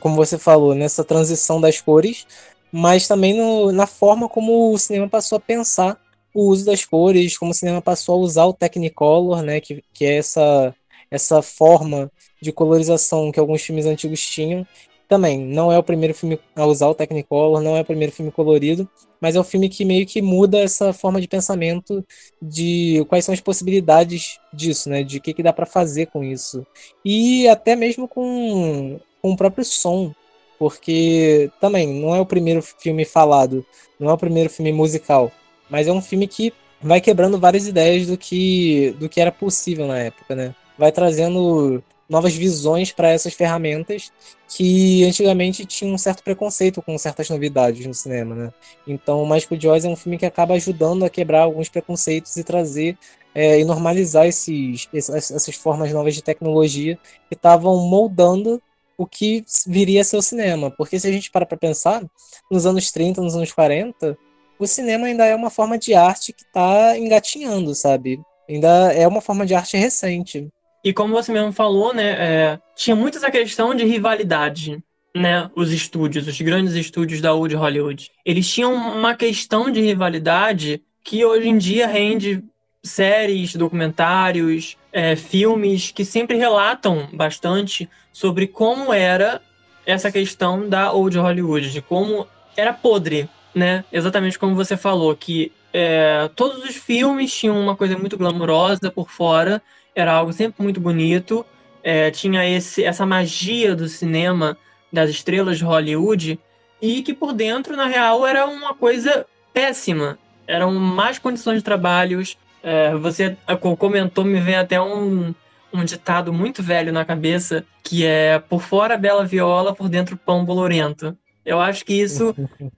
como você falou, nessa transição das cores, mas também no, na forma como o cinema passou a pensar o uso das cores, como o cinema passou a usar o Technicolor, né, que, que é essa, essa forma de colorização que alguns filmes antigos tinham, também, não é o primeiro filme a usar o Technicolor, não é o primeiro filme colorido, mas é o filme que meio que muda essa forma de pensamento de quais são as possibilidades disso, né? De o que, que dá para fazer com isso. E até mesmo com, com o próprio som, porque também não é o primeiro filme falado, não é o primeiro filme musical, mas é um filme que vai quebrando várias ideias do que, do que era possível na época, né? Vai trazendo novas visões para essas ferramentas que antigamente tinham um certo preconceito com certas novidades no cinema, né? Então, o Mágico de Oz é um filme que acaba ajudando a quebrar alguns preconceitos e trazer é, e normalizar esses, essas formas novas de tecnologia que estavam moldando o que viria a ser o cinema. Porque se a gente para para pensar, nos anos 30, nos anos 40, o cinema ainda é uma forma de arte que está engatinhando, sabe? Ainda é uma forma de arte recente. E como você mesmo falou, né, é, tinha muito essa questão de rivalidade, né? Os estúdios, os grandes estúdios da Old Hollywood. Eles tinham uma questão de rivalidade que hoje em dia rende séries, documentários, é, filmes que sempre relatam bastante sobre como era essa questão da Old Hollywood, de como era podre, né? Exatamente como você falou, que é, todos os filmes tinham uma coisa muito glamurosa por fora era algo sempre muito bonito. É, tinha esse, essa magia do cinema, das estrelas de Hollywood, e que por dentro, na real, era uma coisa péssima. Eram más condições de trabalhos. É, você comentou, me vem até um, um ditado muito velho na cabeça, que é por fora bela viola, por dentro pão bolorento. Eu acho que isso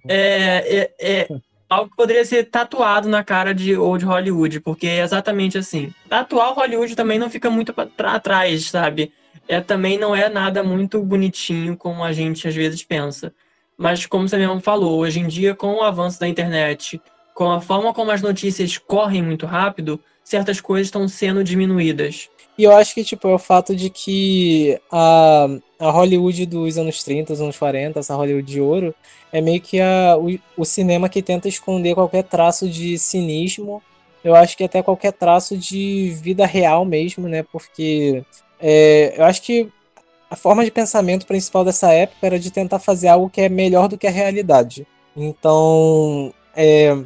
é, é, é, algo que poderia ser tatuado na cara de Old Hollywood, porque é exatamente assim. Atual Hollywood também não fica muito para trás, sabe? É também não é nada muito bonitinho como a gente às vezes pensa. Mas como você mesmo falou, hoje em dia com o avanço da internet, com a forma como as notícias correm muito rápido, certas coisas estão sendo diminuídas. E eu acho que, tipo, é o fato de que a, a Hollywood dos anos 30, dos anos 40, essa Hollywood de ouro, é meio que a, o, o cinema que tenta esconder qualquer traço de cinismo. Eu acho que até qualquer traço de vida real mesmo, né? Porque é, eu acho que a forma de pensamento principal dessa época era de tentar fazer algo que é melhor do que a realidade. Então, é,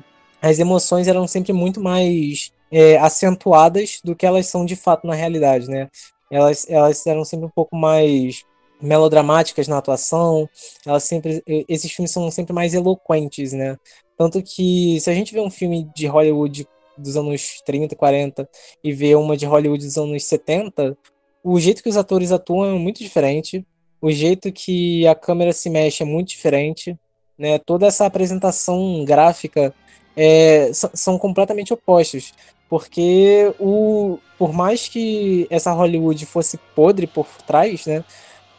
as emoções eram sempre muito mais é, acentuadas do que elas são de fato na realidade, né? Elas, elas eram sempre um pouco mais melodramáticas na atuação, elas sempre, esses filmes são sempre mais eloquentes, né? Tanto que se a gente vê um filme de Hollywood dos anos 30, 40 e vê uma de Hollywood dos anos 70, o jeito que os atores atuam é muito diferente, o jeito que a câmera se mexe é muito diferente, né? Toda essa apresentação gráfica é, são completamente opostos. Porque o, por mais que essa Hollywood fosse podre por trás, né?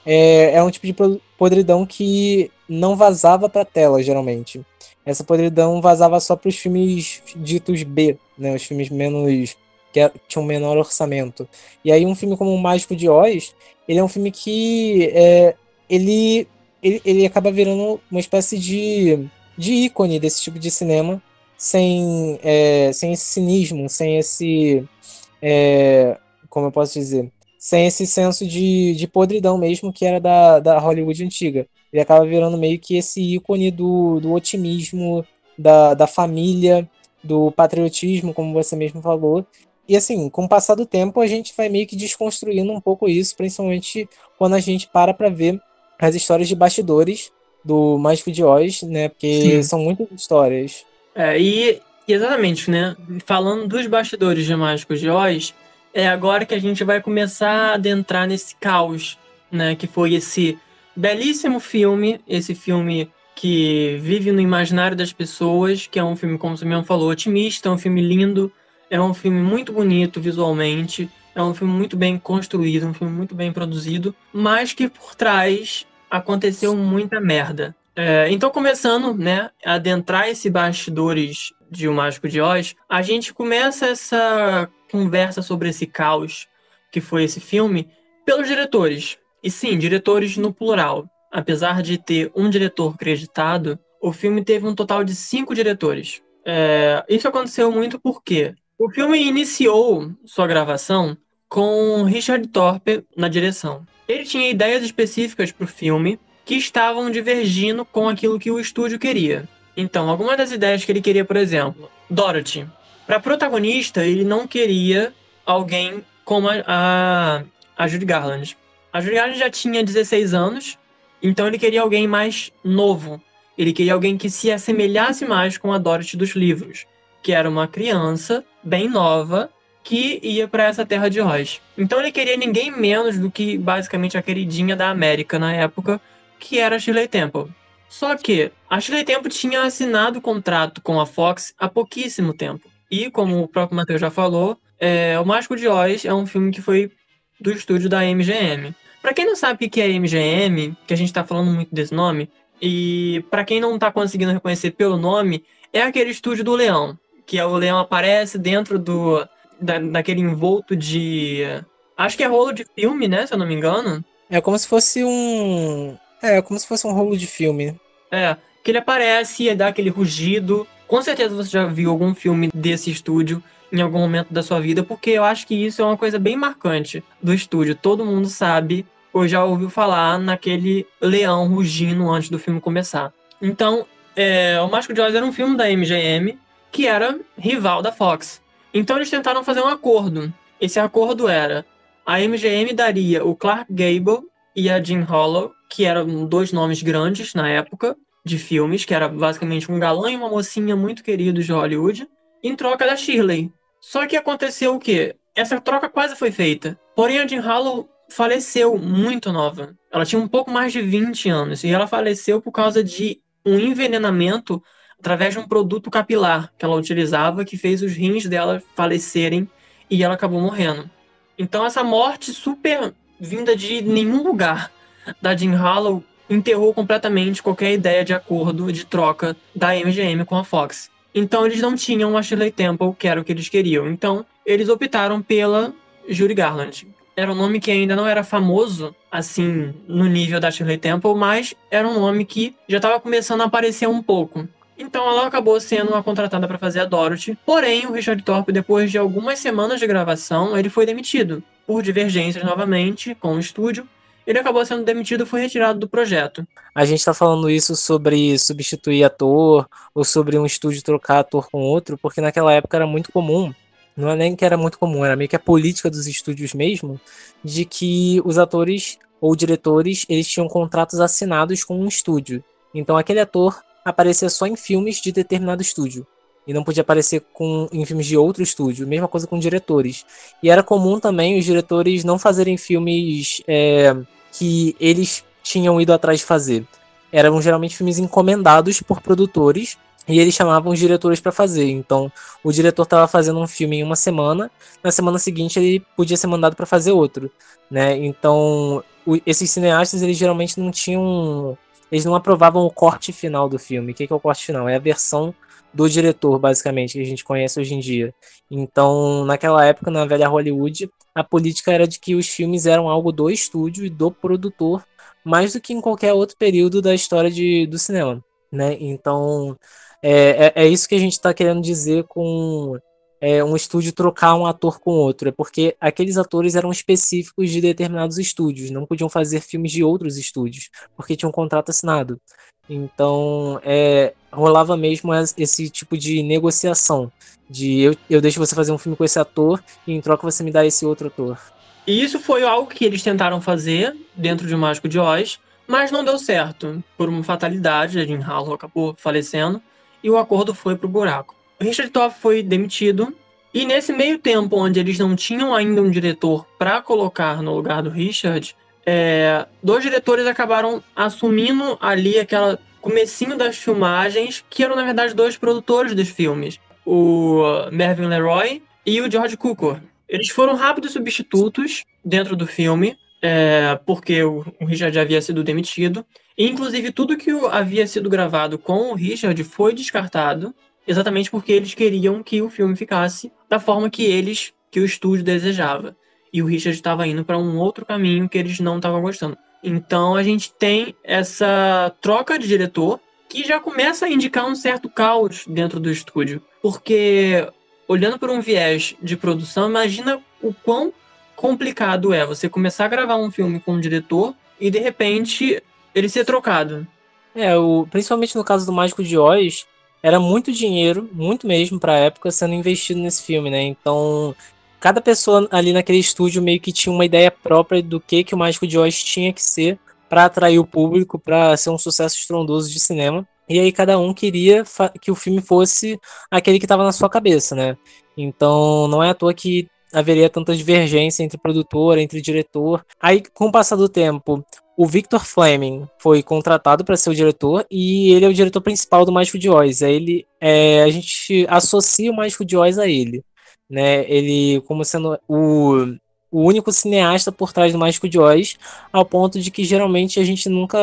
É, é um tipo de podridão que não vazava para tela, geralmente. Essa podridão vazava só para os filmes ditos B, né? Os filmes menos que é, tinham menor orçamento. E aí um filme como o Mágico de Oz, ele é um filme que é, ele, ele, ele acaba virando uma espécie de, de ícone desse tipo de cinema sem, é, sem esse cinismo, sem esse. É, como eu posso dizer? Sem esse senso de, de podridão mesmo que era da, da Hollywood antiga. Ele acaba virando meio que esse ícone do, do otimismo, da, da família, do patriotismo, como você mesmo falou. E assim, com o passar do tempo, a gente vai meio que desconstruindo um pouco isso, principalmente quando a gente para para ver as histórias de bastidores do Mágico de Oz, né? Porque Sim. são muitas histórias É, e exatamente, né? Falando dos bastidores de Mágicos de Oz, é agora que a gente vai começar a adentrar nesse caos, né? Que foi esse belíssimo filme, esse filme que vive no imaginário das pessoas, que é um filme, como você mesmo falou, otimista, é um filme lindo, é um filme muito bonito visualmente, é um filme muito bem construído, um filme muito bem produzido, mas que por trás aconteceu muita merda. É, então, começando né, a adentrar esse bastidores de O Mágico de Oz, a gente começa essa conversa sobre esse caos que foi esse filme pelos diretores. E sim, diretores no plural. Apesar de ter um diretor creditado, o filme teve um total de cinco diretores. É, isso aconteceu muito porque o filme iniciou sua gravação com Richard Thorpe na direção. Ele tinha ideias específicas para o filme que estavam divergindo com aquilo que o estúdio queria. Então, algumas das ideias que ele queria, por exemplo, Dorothy. Para protagonista, ele não queria alguém como a, a, a Judy Garland. A Judy Garland já tinha 16 anos, então ele queria alguém mais novo. Ele queria alguém que se assemelhasse mais com a Dorothy dos livros, que era uma criança bem nova que ia para essa terra de Oz. Então ele queria ninguém menos do que basicamente a queridinha da América na época, que era Shirley Temple. Só que a Shirley Temple tinha assinado o contrato com a Fox há pouquíssimo tempo. E, como o próprio Matheus já falou, é, O Mágico de Oz é um filme que foi do estúdio da MGM. Para quem não sabe o que é MGM, que a gente tá falando muito desse nome, e para quem não tá conseguindo reconhecer pelo nome, é aquele estúdio do leão, que é o leão aparece dentro do da, daquele envolto de acho que é rolo de filme, né, se eu não me engano. É como se fosse um é, como se fosse um rolo de filme. É, que ele aparece e dá aquele rugido. Com certeza você já viu algum filme desse estúdio em algum momento da sua vida, porque eu acho que isso é uma coisa bem marcante do estúdio. Todo mundo sabe ou já ouviu falar naquele leão rugindo antes do filme começar. Então, é, O Mágico de Oz era um filme da MGM que era rival da Fox. Então eles tentaram fazer um acordo. Esse acordo era a MGM daria o Clark Gable e a Jean Hollow que eram dois nomes grandes na época de filmes, que era basicamente um galã e uma mocinha muito queridos de Hollywood, em troca da Shirley. Só que aconteceu o quê? Essa troca quase foi feita. Porém, a Jean Harlow faleceu muito nova. Ela tinha um pouco mais de 20 anos e ela faleceu por causa de um envenenamento através de um produto capilar que ela utilizava que fez os rins dela falecerem e ela acabou morrendo. Então essa morte super vinda de nenhum lugar da Jim Hollow enterrou completamente qualquer ideia de acordo de troca da MGM com a Fox. Então eles não tinham a Shirley Temple, que era o que eles queriam. Então eles optaram pela Judy Garland. Era um nome que ainda não era famoso, assim, no nível da Shirley Temple, mas era um nome que já estava começando a aparecer um pouco. Então ela acabou sendo a contratada para fazer a Dorothy. Porém, o Richard Thorpe, depois de algumas semanas de gravação, ele foi demitido por divergências novamente com o estúdio ele acabou sendo demitido e foi retirado do projeto. A gente está falando isso sobre substituir ator ou sobre um estúdio trocar ator com outro, porque naquela época era muito comum, não é nem que era muito comum, era meio que a política dos estúdios mesmo, de que os atores ou diretores eles tinham contratos assinados com um estúdio. Então aquele ator aparecia só em filmes de determinado estúdio e não podia aparecer com, em filmes de outro estúdio. Mesma coisa com diretores. E era comum também os diretores não fazerem filmes é, que eles tinham ido atrás de fazer. Eram geralmente filmes encomendados por produtores e eles chamavam os diretores para fazer. Então, o diretor estava fazendo um filme em uma semana, na semana seguinte ele podia ser mandado para fazer outro, né? Então, o, esses cineastas eles geralmente não tinham, eles não aprovavam o corte final do filme. O que, que é o corte final? É a versão do diretor, basicamente, que a gente conhece hoje em dia. Então, naquela época, na velha Hollywood, a política era de que os filmes eram algo do estúdio e do produtor, mais do que em qualquer outro período da história de, do cinema. Né? Então, é, é, é isso que a gente está querendo dizer com é, um estúdio trocar um ator com outro. É porque aqueles atores eram específicos de determinados estúdios, não podiam fazer filmes de outros estúdios, porque tinham um contrato assinado. Então, é, rolava mesmo esse tipo de negociação. De eu, eu deixo você fazer um filme com esse ator e em troca você me dá esse outro ator. E isso foi algo que eles tentaram fazer dentro de Mágico de Oz, mas não deu certo. Por uma fatalidade, a Jim Harlow acabou falecendo. e o acordo foi pro buraco. Richard Toff foi demitido e nesse meio tempo, onde eles não tinham ainda um diretor para colocar no lugar do Richard, é, dois diretores acabaram assumindo ali aquela comecinho das filmagens, que eram na verdade dois produtores dos filmes, o Mervyn LeRoy e o George Cukor. Eles foram rápidos substitutos dentro do filme, é, porque o, o Richard havia sido demitido. Inclusive, tudo que havia sido gravado com o Richard foi descartado, exatamente porque eles queriam que o filme ficasse da forma que eles, que o estúdio desejava. E o Richard estava indo para um outro caminho que eles não estavam gostando. Então a gente tem essa troca de diretor que já começa a indicar um certo caos dentro do estúdio. Porque, olhando por um viés de produção, imagina o quão complicado é você começar a gravar um filme com um diretor e de repente ele ser trocado. É, o, principalmente no caso do Mágico de Oz, era muito dinheiro, muito mesmo para a época, sendo investido nesse filme, né? Então, cada pessoa ali naquele estúdio meio que tinha uma ideia própria do que, que o Mágico de Oz tinha que ser para atrair o público, para ser um sucesso estrondoso de cinema. E aí cada um queria que o filme fosse aquele que estava na sua cabeça, né? Então não é à toa que haveria tanta divergência entre produtor, entre diretor. Aí, com o passar do tempo, o Victor Fleming foi contratado para ser o diretor e ele é o diretor principal do Mágico de Oz. Ele, é, a gente associa o Mágico de Oz a ele né? Ele como sendo o, o único cineasta por trás do Mágico de Oz, ao ponto de que geralmente a gente nunca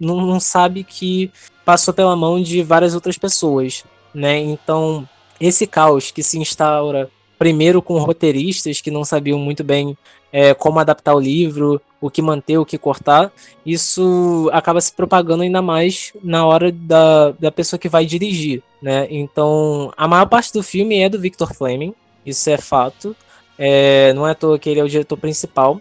não, não sabe que passou pela mão de várias outras pessoas, né? Então, esse caos que se instaura primeiro com roteiristas que não sabiam muito bem é, como adaptar o livro, o que manter, o que cortar, isso acaba se propagando ainda mais na hora da, da pessoa que vai dirigir, né? Então, a maior parte do filme é do Victor Fleming, isso é fato. É, não é à toa que ele é o diretor principal.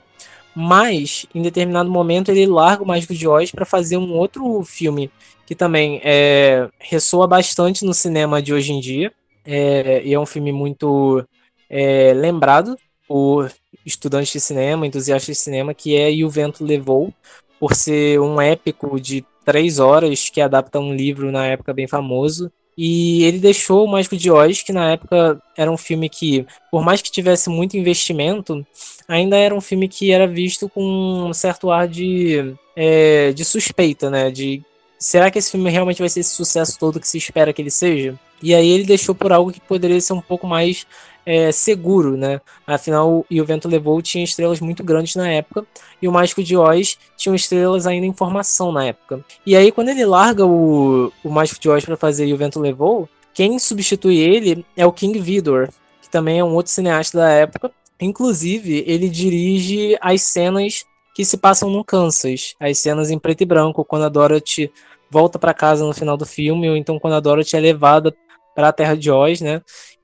Mas, em determinado momento, ele larga o Mágico de Oz para fazer um outro filme que também é, ressoa bastante no cinema de hoje em dia. É, e é um filme muito é, lembrado por estudantes de cinema, entusiastas de cinema, que é E o Vento Levou, por ser um épico de três horas que adapta um livro na época bem famoso. E ele deixou o Mágico de Oz, que na época era um filme que, por mais que tivesse muito investimento, ainda era um filme que era visto com um certo ar de, é, de suspeita, né? De será que esse filme realmente vai ser esse sucesso todo que se espera que ele seja? E aí ele deixou por algo que poderia ser um pouco mais é, seguro, né? Afinal, E o Vento Levou tinha estrelas muito grandes na época, e o Mágico de Oz tinha estrelas ainda em formação na época. E aí, quando ele larga o, o Mágico de Oz para fazer E o Vento Levou, quem substitui ele é o King Vidor, que também é um outro cineasta da época. Inclusive, ele dirige as cenas que se passam no Kansas, as cenas em preto e branco, quando a Dorothy volta para casa no final do filme, ou então quando a Dorothy é levada para a Terra de Oz, né?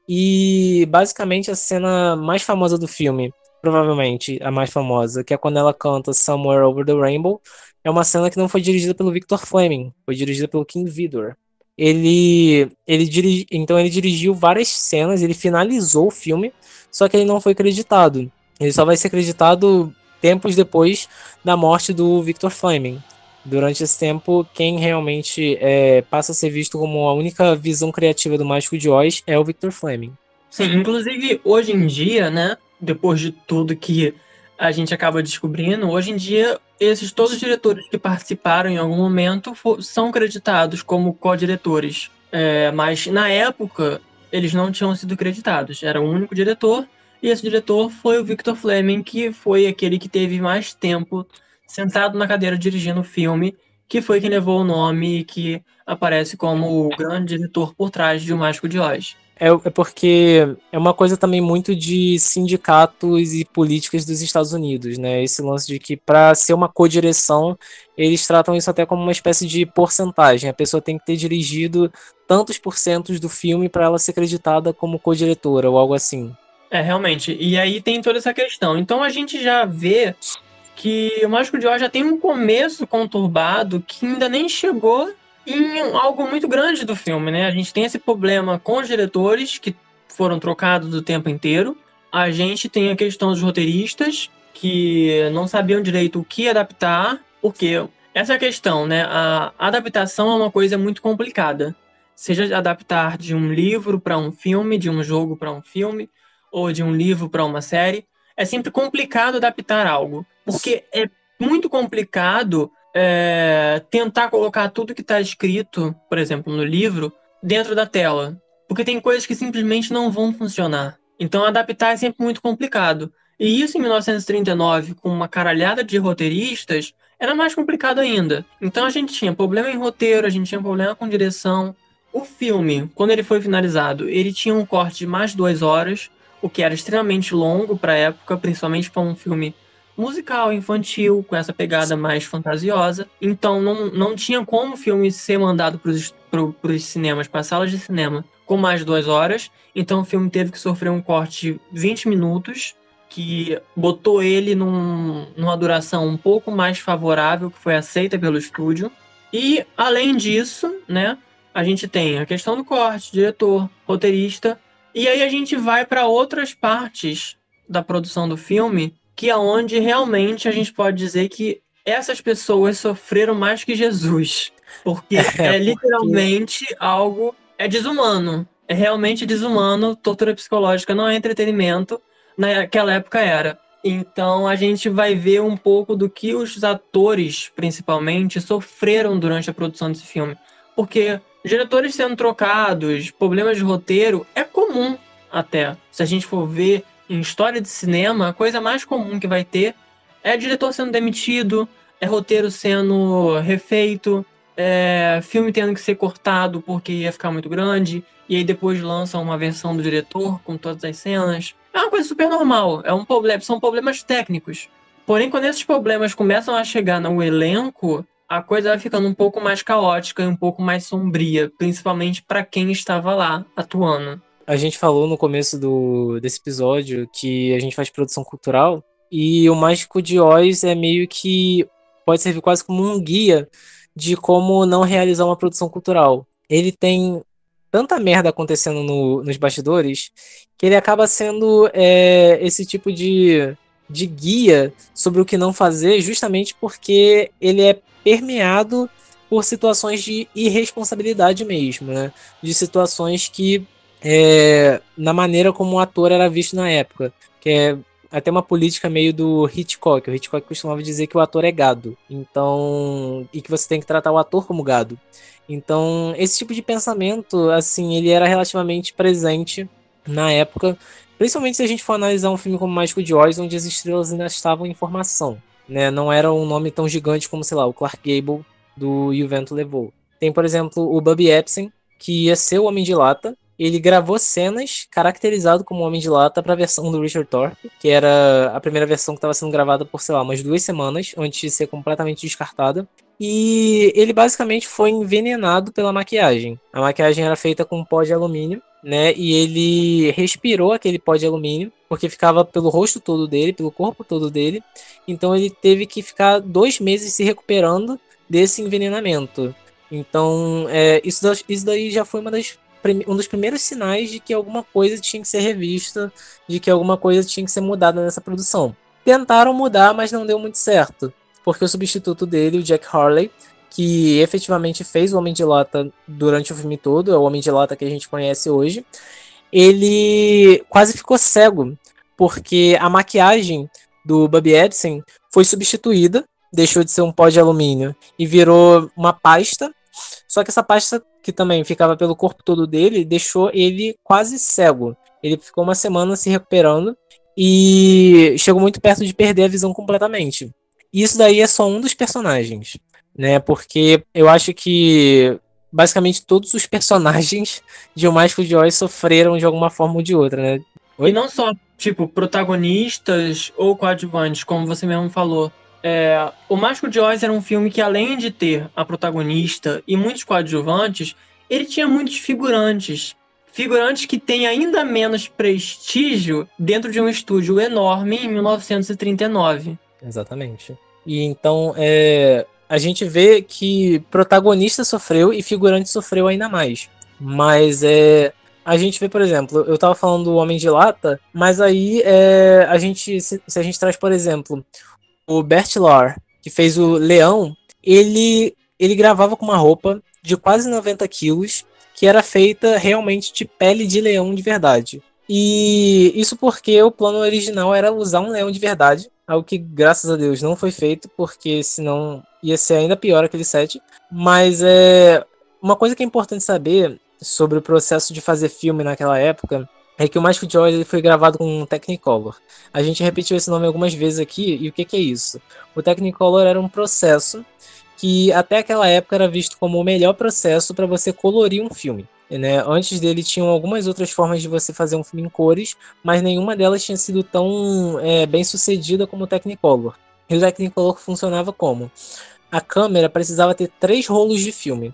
E basicamente a cena mais famosa do filme, provavelmente a mais famosa, que é quando ela canta Somewhere Over the Rainbow, é uma cena que não foi dirigida pelo Victor Fleming, foi dirigida pelo King Vidor. Ele, ele dirigi, então ele dirigiu várias cenas, ele finalizou o filme, só que ele não foi acreditado. Ele só vai ser acreditado tempos depois da morte do Victor Fleming durante esse tempo, quem realmente é, passa a ser visto como a única visão criativa do Mágico de Oz é o Victor Fleming. Sim, inclusive hoje em dia, né, depois de tudo que a gente acaba descobrindo, hoje em dia esses todos os diretores que participaram em algum momento são creditados como co-diretores. É, mas na época eles não tinham sido creditados, era o único diretor e esse diretor foi o Victor Fleming, que foi aquele que teve mais tempo sentado na cadeira dirigindo o filme, que foi quem levou o nome e que aparece como o grande diretor por trás de O Mágico de Oz. É, é porque é uma coisa também muito de sindicatos e políticas dos Estados Unidos, né? Esse lance de que para ser uma co-direção, eles tratam isso até como uma espécie de porcentagem. A pessoa tem que ter dirigido tantos porcentos do filme para ela ser acreditada como co-diretora ou algo assim. É, realmente. E aí tem toda essa questão. Então a gente já vê que o Mágico de Oz já tem um começo conturbado que ainda nem chegou em algo muito grande do filme, né? A gente tem esse problema com os diretores que foram trocados o tempo inteiro. A gente tem a questão dos roteiristas que não sabiam direito o que adaptar, porque essa questão, né? A adaptação é uma coisa muito complicada. seja adaptar de um livro para um filme, de um jogo para um filme, ou de um livro para uma série, é sempre complicado adaptar algo, porque é muito complicado é, tentar colocar tudo que está escrito, por exemplo, no livro, dentro da tela, porque tem coisas que simplesmente não vão funcionar. Então, adaptar é sempre muito complicado. E isso em 1939, com uma caralhada de roteiristas, era mais complicado ainda. Então, a gente tinha problema em roteiro, a gente tinha problema com direção. O filme, quando ele foi finalizado, ele tinha um corte de mais duas horas, o que era extremamente longo para a época, principalmente para um filme musical, infantil, com essa pegada mais fantasiosa. Então não, não tinha como o filme ser mandado para os cinemas, para salas de cinema, com mais de duas horas. Então o filme teve que sofrer um corte de 20 minutos, que botou ele num, numa duração um pouco mais favorável, que foi aceita pelo estúdio. E, além disso, né, a gente tem a questão do corte, diretor, roteirista, e aí a gente vai para outras partes da produção do filme, que é onde realmente a gente pode dizer que essas pessoas sofreram mais que Jesus. Porque é, é literalmente porque... algo. É desumano. É realmente desumano. Tortura psicológica não é entretenimento. Naquela época era. Então a gente vai ver um pouco do que os atores, principalmente, sofreram durante a produção desse filme. Porque diretores sendo trocados, problemas de roteiro, é comum até. Se a gente for ver em história de cinema, a coisa mais comum que vai ter é diretor sendo demitido, é roteiro sendo refeito, é filme tendo que ser cortado porque ia ficar muito grande, e aí depois lançam uma versão do diretor com todas as cenas. É uma coisa super normal, é um problema, são problemas técnicos. Porém, quando esses problemas começam a chegar no elenco, a coisa vai ficando um pouco mais caótica e um pouco mais sombria, principalmente para quem estava lá atuando. A gente falou no começo do, desse episódio que a gente faz produção cultural e o Mágico de Oz é meio que pode servir quase como um guia de como não realizar uma produção cultural. Ele tem tanta merda acontecendo no, nos bastidores que ele acaba sendo é, esse tipo de, de guia sobre o que não fazer, justamente porque ele é permeado por situações de irresponsabilidade mesmo, né? De situações que, é, na maneira como o ator era visto na época, que é até uma política meio do Hitchcock. O Hitchcock costumava dizer que o ator é gado, então e que você tem que tratar o ator como gado. Então, esse tipo de pensamento, assim, ele era relativamente presente na época, principalmente se a gente for analisar um filme como Mágico de Oz, onde as estrelas ainda estavam em formação né? Não era um nome tão gigante como, sei lá, o Clark Gable do o Vento Levou. Tem, por exemplo, o Bubby Epson, que ia ser o Homem de Lata. Ele gravou cenas caracterizado como Homem de Lata para a versão do Richard Thorpe, que era a primeira versão que estava sendo gravada por, sei lá, umas duas semanas, antes de ser completamente descartada. E ele basicamente foi envenenado pela maquiagem. A maquiagem era feita com pó de alumínio, né? E ele respirou aquele pó de alumínio, porque ficava pelo rosto todo dele, pelo corpo todo dele. Então ele teve que ficar dois meses se recuperando desse envenenamento. Então, é, isso, isso daí já foi uma das, um dos primeiros sinais de que alguma coisa tinha que ser revista, de que alguma coisa tinha que ser mudada nessa produção. Tentaram mudar, mas não deu muito certo, porque o substituto dele, o Jack Harley, que efetivamente fez o Homem de Lata durante o filme todo, é o Homem de Lata que a gente conhece hoje, ele quase ficou cego, porque a maquiagem do Bubby Epson foi substituída, deixou de ser um pó de alumínio e virou uma pasta. Só que essa pasta, que também ficava pelo corpo todo dele, deixou ele quase cego. Ele ficou uma semana se recuperando e chegou muito perto de perder a visão completamente. E isso daí é só um dos personagens né? Porque eu acho que basicamente todos os personagens de O Mágico de Oz sofreram de alguma forma ou de outra, né? Oi? E não só, tipo, protagonistas ou coadjuvantes, como você mesmo falou. É, o Mágico de Oz era um filme que, além de ter a protagonista e muitos coadjuvantes, ele tinha muitos figurantes. Figurantes que têm ainda menos prestígio dentro de um estúdio enorme em 1939. Exatamente. E então, é, a gente vê que protagonista sofreu e figurante sofreu ainda mais. Mas é. A gente vê, por exemplo, eu tava falando do Homem de Lata, mas aí é, a gente. Se, se a gente traz, por exemplo, o Bert Lahr, que fez o Leão, ele, ele gravava com uma roupa de quase 90 quilos que era feita realmente de pele de leão de verdade. E isso porque o plano original era usar um leão de verdade, algo que graças a Deus não foi feito, porque senão ia ser ainda pior aquele set. Mas é uma coisa que é importante saber sobre o processo de fazer filme naquela época é que o Mágico de Oz foi gravado com um Technicolor. A gente repetiu esse nome algumas vezes aqui, e o que, que é isso? O Technicolor era um processo que até aquela época era visto como o melhor processo para você colorir um filme. Né? Antes dele tinham algumas outras formas de você fazer um filme em cores, mas nenhuma delas tinha sido tão é, bem sucedida como o Technicolor. E o Technicolor funcionava como? A câmera precisava ter três rolos de filme.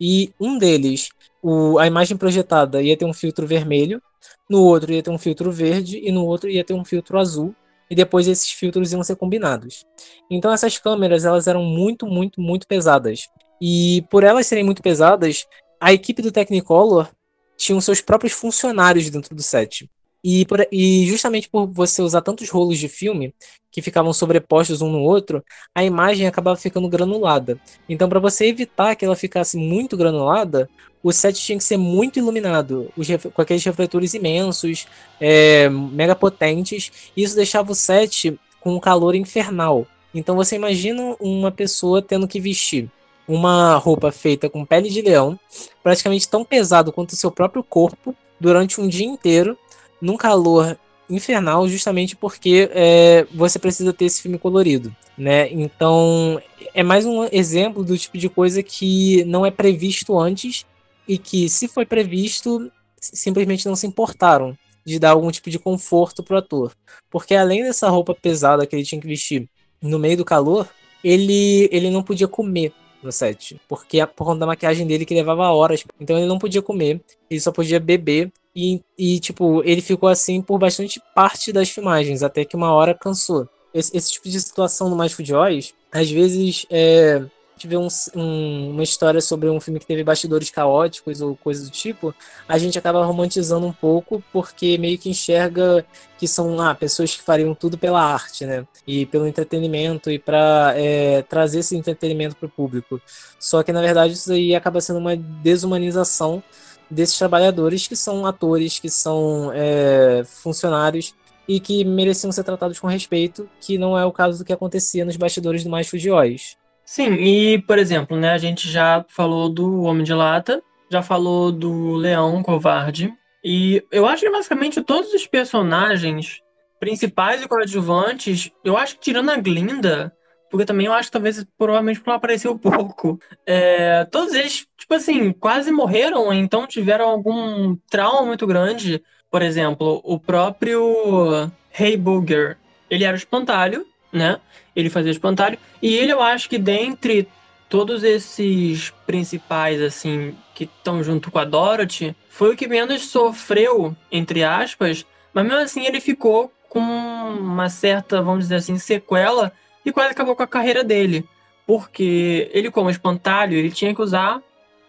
E um deles, o, a imagem projetada ia ter um filtro vermelho, no outro ia ter um filtro verde e no outro ia ter um filtro azul. E depois esses filtros iam ser combinados. Então essas câmeras elas eram muito, muito, muito pesadas. E por elas serem muito pesadas, a equipe do Technicolor tinha seus próprios funcionários dentro do set. E, por, e, justamente por você usar tantos rolos de filme que ficavam sobrepostos um no outro, a imagem acabava ficando granulada. Então, para você evitar que ela ficasse muito granulada, o set tinha que ser muito iluminado, os, com aqueles refletores imensos, é, mega potentes. E isso deixava o set com um calor infernal. Então, você imagina uma pessoa tendo que vestir uma roupa feita com pele de leão, praticamente tão pesado quanto o seu próprio corpo, durante um dia inteiro, num calor infernal, justamente porque é, você precisa ter esse filme colorido, né? Então é mais um exemplo do tipo de coisa que não é previsto antes e que, se foi previsto, simplesmente não se importaram de dar algum tipo de conforto pro ator, porque além dessa roupa pesada que ele tinha que vestir no meio do calor, ele ele não podia comer no set, porque por conta da maquiagem dele que levava horas, então ele não podia comer, ele só podia beber. E, e, tipo, ele ficou assim por bastante parte das filmagens, até que uma hora cansou. Esse, esse tipo de situação no Mágico de às vezes, é, tiver um, um, uma história sobre um filme que teve bastidores caóticos ou coisa do tipo, a gente acaba romantizando um pouco, porque meio que enxerga que são ah, pessoas que fariam tudo pela arte, né? E pelo entretenimento e para é, trazer esse entretenimento para o público. Só que, na verdade, isso aí acaba sendo uma desumanização desses trabalhadores que são atores, que são é, funcionários e que mereciam ser tratados com respeito, que não é o caso do que acontecia nos bastidores do Mais Oz. Sim, e, por exemplo, né, a gente já falou do Homem de Lata, já falou do Leão Covarde, e eu acho que basicamente todos os personagens principais e coadjuvantes, eu acho que tirando a Glinda, porque também eu acho que talvez provavelmente por apareceu pouco. É, todos eles, tipo assim, quase morreram, então tiveram algum trauma muito grande. Por exemplo, o próprio Hey Booger, ele era o espantalho, né? Ele fazia espantalho. E ele, eu acho que dentre todos esses principais, assim, que estão junto com a Dorothy, foi o que menos sofreu, entre aspas, mas mesmo assim ele ficou com uma certa, vamos dizer assim, sequela e quase acabou com a carreira dele. Porque ele, como espantalho, ele tinha que usar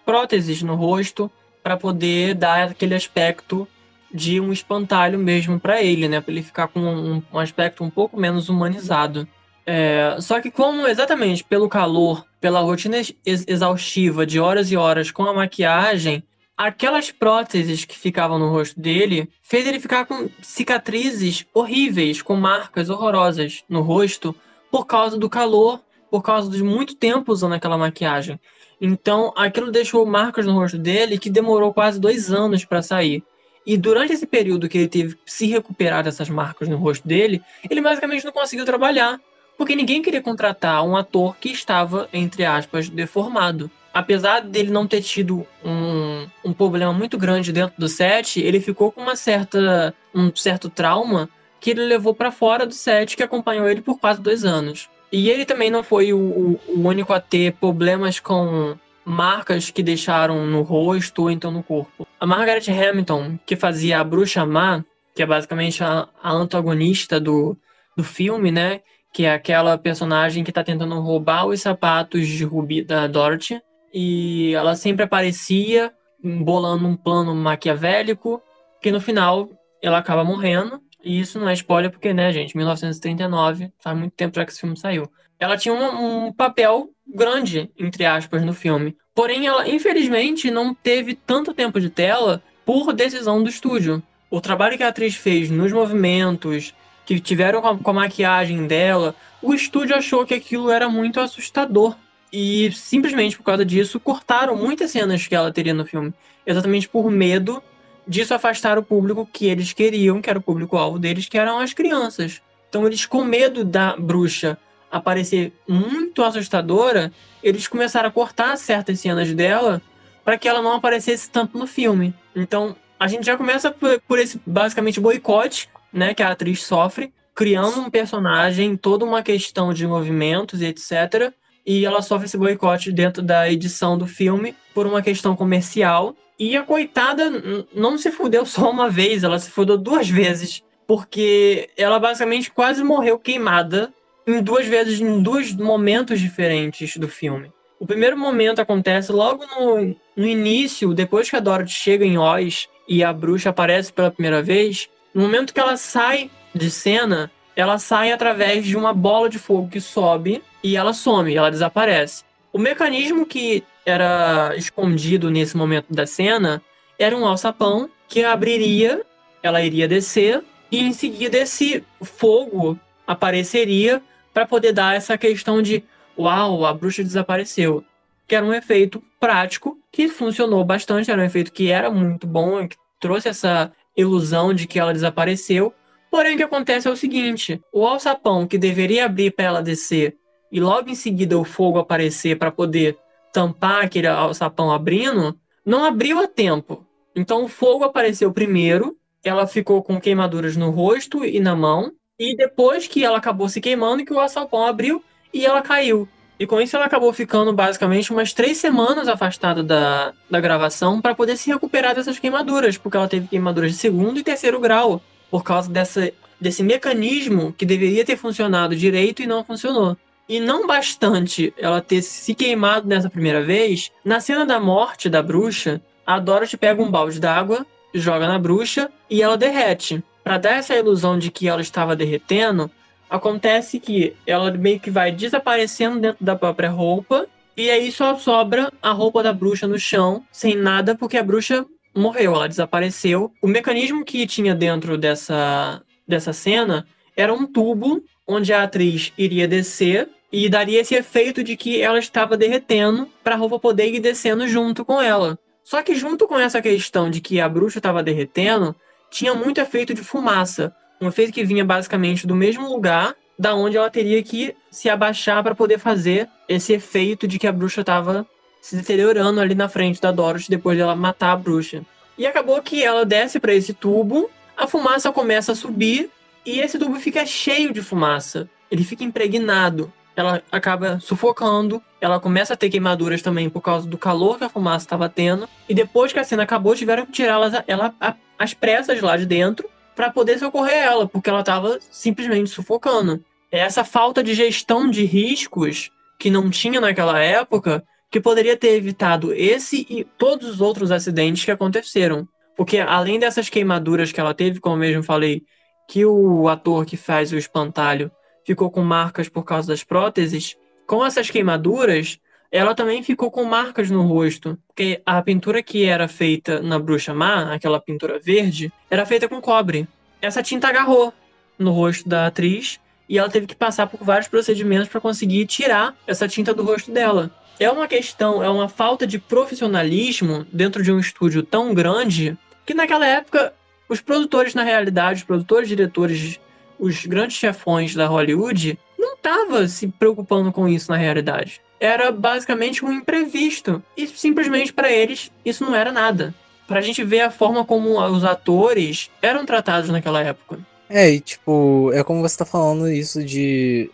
próteses no rosto para poder dar aquele aspecto de um espantalho mesmo para ele, né? Para ele ficar com um, um, aspecto um pouco menos humanizado. É, só que como exatamente pelo calor, pela rotina ex exaustiva de horas e horas com a maquiagem, aquelas próteses que ficavam no rosto dele fez ele ficar com cicatrizes horríveis, com marcas horrorosas no rosto, por causa do calor, por causa de muito tempo usando aquela maquiagem. Então, aquilo deixou marcas no rosto dele que demorou quase dois anos para sair. E durante esse período que ele teve que se recuperar dessas marcas no rosto dele, ele basicamente não conseguiu trabalhar. Porque ninguém queria contratar um ator que estava, entre aspas, deformado. Apesar dele não ter tido um, um problema muito grande dentro do set, ele ficou com uma certa, um certo trauma que ele levou para fora do set, que acompanhou ele por quase dois anos. E ele também não foi o, o único a ter problemas com marcas que deixaram no rosto ou então no corpo. A Margaret Hamilton, que fazia a Bruxa Má, que é basicamente a, a antagonista do, do filme, né? Que é aquela personagem que tá tentando roubar os sapatos de Ruby da Dorothy. E ela sempre aparecia bolando um plano maquiavélico, que no final ela acaba morrendo. E isso não é spoiler porque, né, gente, 1939, faz muito tempo já que esse filme saiu. Ela tinha um, um papel grande, entre aspas, no filme. Porém, ela infelizmente não teve tanto tempo de tela por decisão do estúdio. O trabalho que a atriz fez nos movimentos, que tiveram com a, com a maquiagem dela, o estúdio achou que aquilo era muito assustador. E simplesmente por causa disso, cortaram muitas cenas que ela teria no filme. Exatamente por medo disso afastar o público que eles queriam, que era o público-alvo deles, que eram as crianças. Então eles, com medo da bruxa aparecer muito assustadora, eles começaram a cortar certas cenas dela para que ela não aparecesse tanto no filme. Então a gente já começa por, por esse basicamente boicote, né, que a atriz sofre, criando um personagem, toda uma questão de movimentos e etc. E ela sofre esse boicote dentro da edição do filme por uma questão comercial. E a coitada não se fudeu só uma vez, ela se fudeu duas vezes. Porque ela basicamente quase morreu queimada em duas vezes, em dois momentos diferentes do filme. O primeiro momento acontece logo no, no início, depois que a Dorothy chega em Oz e a bruxa aparece pela primeira vez. No momento que ela sai de cena, ela sai através de uma bola de fogo que sobe e ela some, ela desaparece. O mecanismo que era escondido nesse momento da cena era um alçapão que abriria, ela iria descer e em seguida esse fogo apareceria para poder dar essa questão de uau, a bruxa desapareceu. Que era um efeito prático que funcionou bastante, era um efeito que era muito bom, que trouxe essa ilusão de que ela desapareceu. Porém, o que acontece é o seguinte: o alçapão que deveria abrir para ela descer e logo em seguida o fogo aparecer para poder tampar aquele alçapão abrindo, não abriu a tempo. Então o fogo apareceu primeiro, ela ficou com queimaduras no rosto e na mão, e depois que ela acabou se queimando, que o alçapão abriu e ela caiu. E com isso ela acabou ficando basicamente umas três semanas afastada da, da gravação para poder se recuperar dessas queimaduras, porque ela teve queimaduras de segundo e terceiro grau, por causa dessa, desse mecanismo que deveria ter funcionado direito e não funcionou. E não bastante ela ter se queimado nessa primeira vez, na cena da morte da bruxa, a Dorothy pega um balde d'água, joga na bruxa e ela derrete. Para dar essa ilusão de que ela estava derretendo, acontece que ela meio que vai desaparecendo dentro da própria roupa e aí só sobra a roupa da bruxa no chão, sem nada, porque a bruxa morreu, ela desapareceu. O mecanismo que tinha dentro dessa, dessa cena era um tubo onde a atriz iria descer e daria esse efeito de que ela estava derretendo para a roupa poder ir descendo junto com ela. Só que junto com essa questão de que a bruxa estava derretendo, tinha muito efeito de fumaça. Um efeito que vinha basicamente do mesmo lugar da onde ela teria que se abaixar para poder fazer esse efeito de que a bruxa estava se deteriorando ali na frente da Dorothy depois dela matar a bruxa. E acabou que ela desce para esse tubo, a fumaça começa a subir e esse tubo fica cheio de fumaça. Ele fica impregnado. Ela acaba sufocando, ela começa a ter queimaduras também por causa do calor que a fumaça estava tendo. E depois que a cena acabou, tiveram que tirá-la ela, às pressas lá de dentro para poder socorrer ela, porque ela estava simplesmente sufocando. É essa falta de gestão de riscos que não tinha naquela época que poderia ter evitado esse e todos os outros acidentes que aconteceram. Porque além dessas queimaduras que ela teve, como eu mesmo falei, que o ator que faz o espantalho ficou com marcas por causa das próteses, com essas queimaduras, ela também ficou com marcas no rosto. Porque a pintura que era feita na Bruxa Má, aquela pintura verde, era feita com cobre. Essa tinta agarrou no rosto da atriz e ela teve que passar por vários procedimentos para conseguir tirar essa tinta do rosto dela. É uma questão, é uma falta de profissionalismo dentro de um estúdio tão grande que naquela época os produtores, na realidade, os produtores, diretores, os grandes chefões da Hollywood não estavam se preocupando com isso na realidade era basicamente um imprevisto. E simplesmente para eles isso não era nada. Pra gente ver a forma como os atores eram tratados naquela época. É, e tipo, é como você tá falando isso de.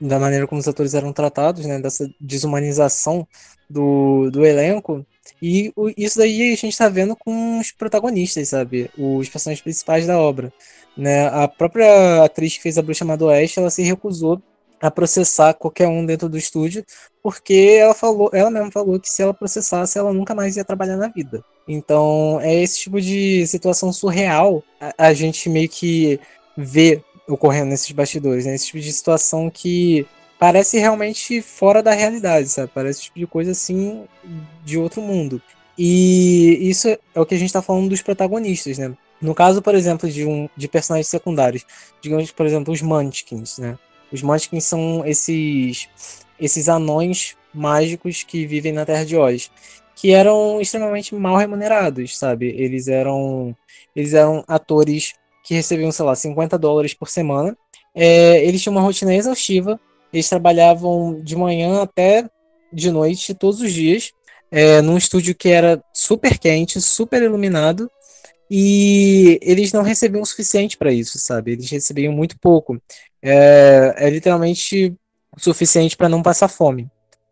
Da maneira como os atores eram tratados, né? Dessa desumanização do, do elenco. E o, isso daí a gente tá vendo com os protagonistas, sabe? Os personagens principais da obra. Né? A própria atriz que fez a Bruxa do Oeste, ela se recusou a processar qualquer um dentro do estúdio, porque ela falou, ela mesma falou que se ela processasse, ela nunca mais ia trabalhar na vida. Então, é esse tipo de situação surreal a, a gente meio que vê ocorrendo nesses bastidores, né? Esse tipo de situação que parece realmente fora da realidade, sabe? Parece tipo de coisa assim de outro mundo. E isso é o que a gente está falando dos protagonistas, né? No caso, por exemplo, de, um, de personagens secundários, digamos, por exemplo, os Munchkins, né? Os Munchkins são esses, esses anões mágicos que vivem na Terra de Oz, que eram extremamente mal remunerados, sabe? Eles eram, eles eram atores que recebiam, sei lá, 50 dólares por semana. É, eles tinham uma rotina exaustiva, eles trabalhavam de manhã até de noite, todos os dias, é, num estúdio que era super quente, super iluminado, e eles não recebiam o suficiente para isso, sabe? Eles recebiam muito pouco. É, é literalmente o suficiente para não passar fome.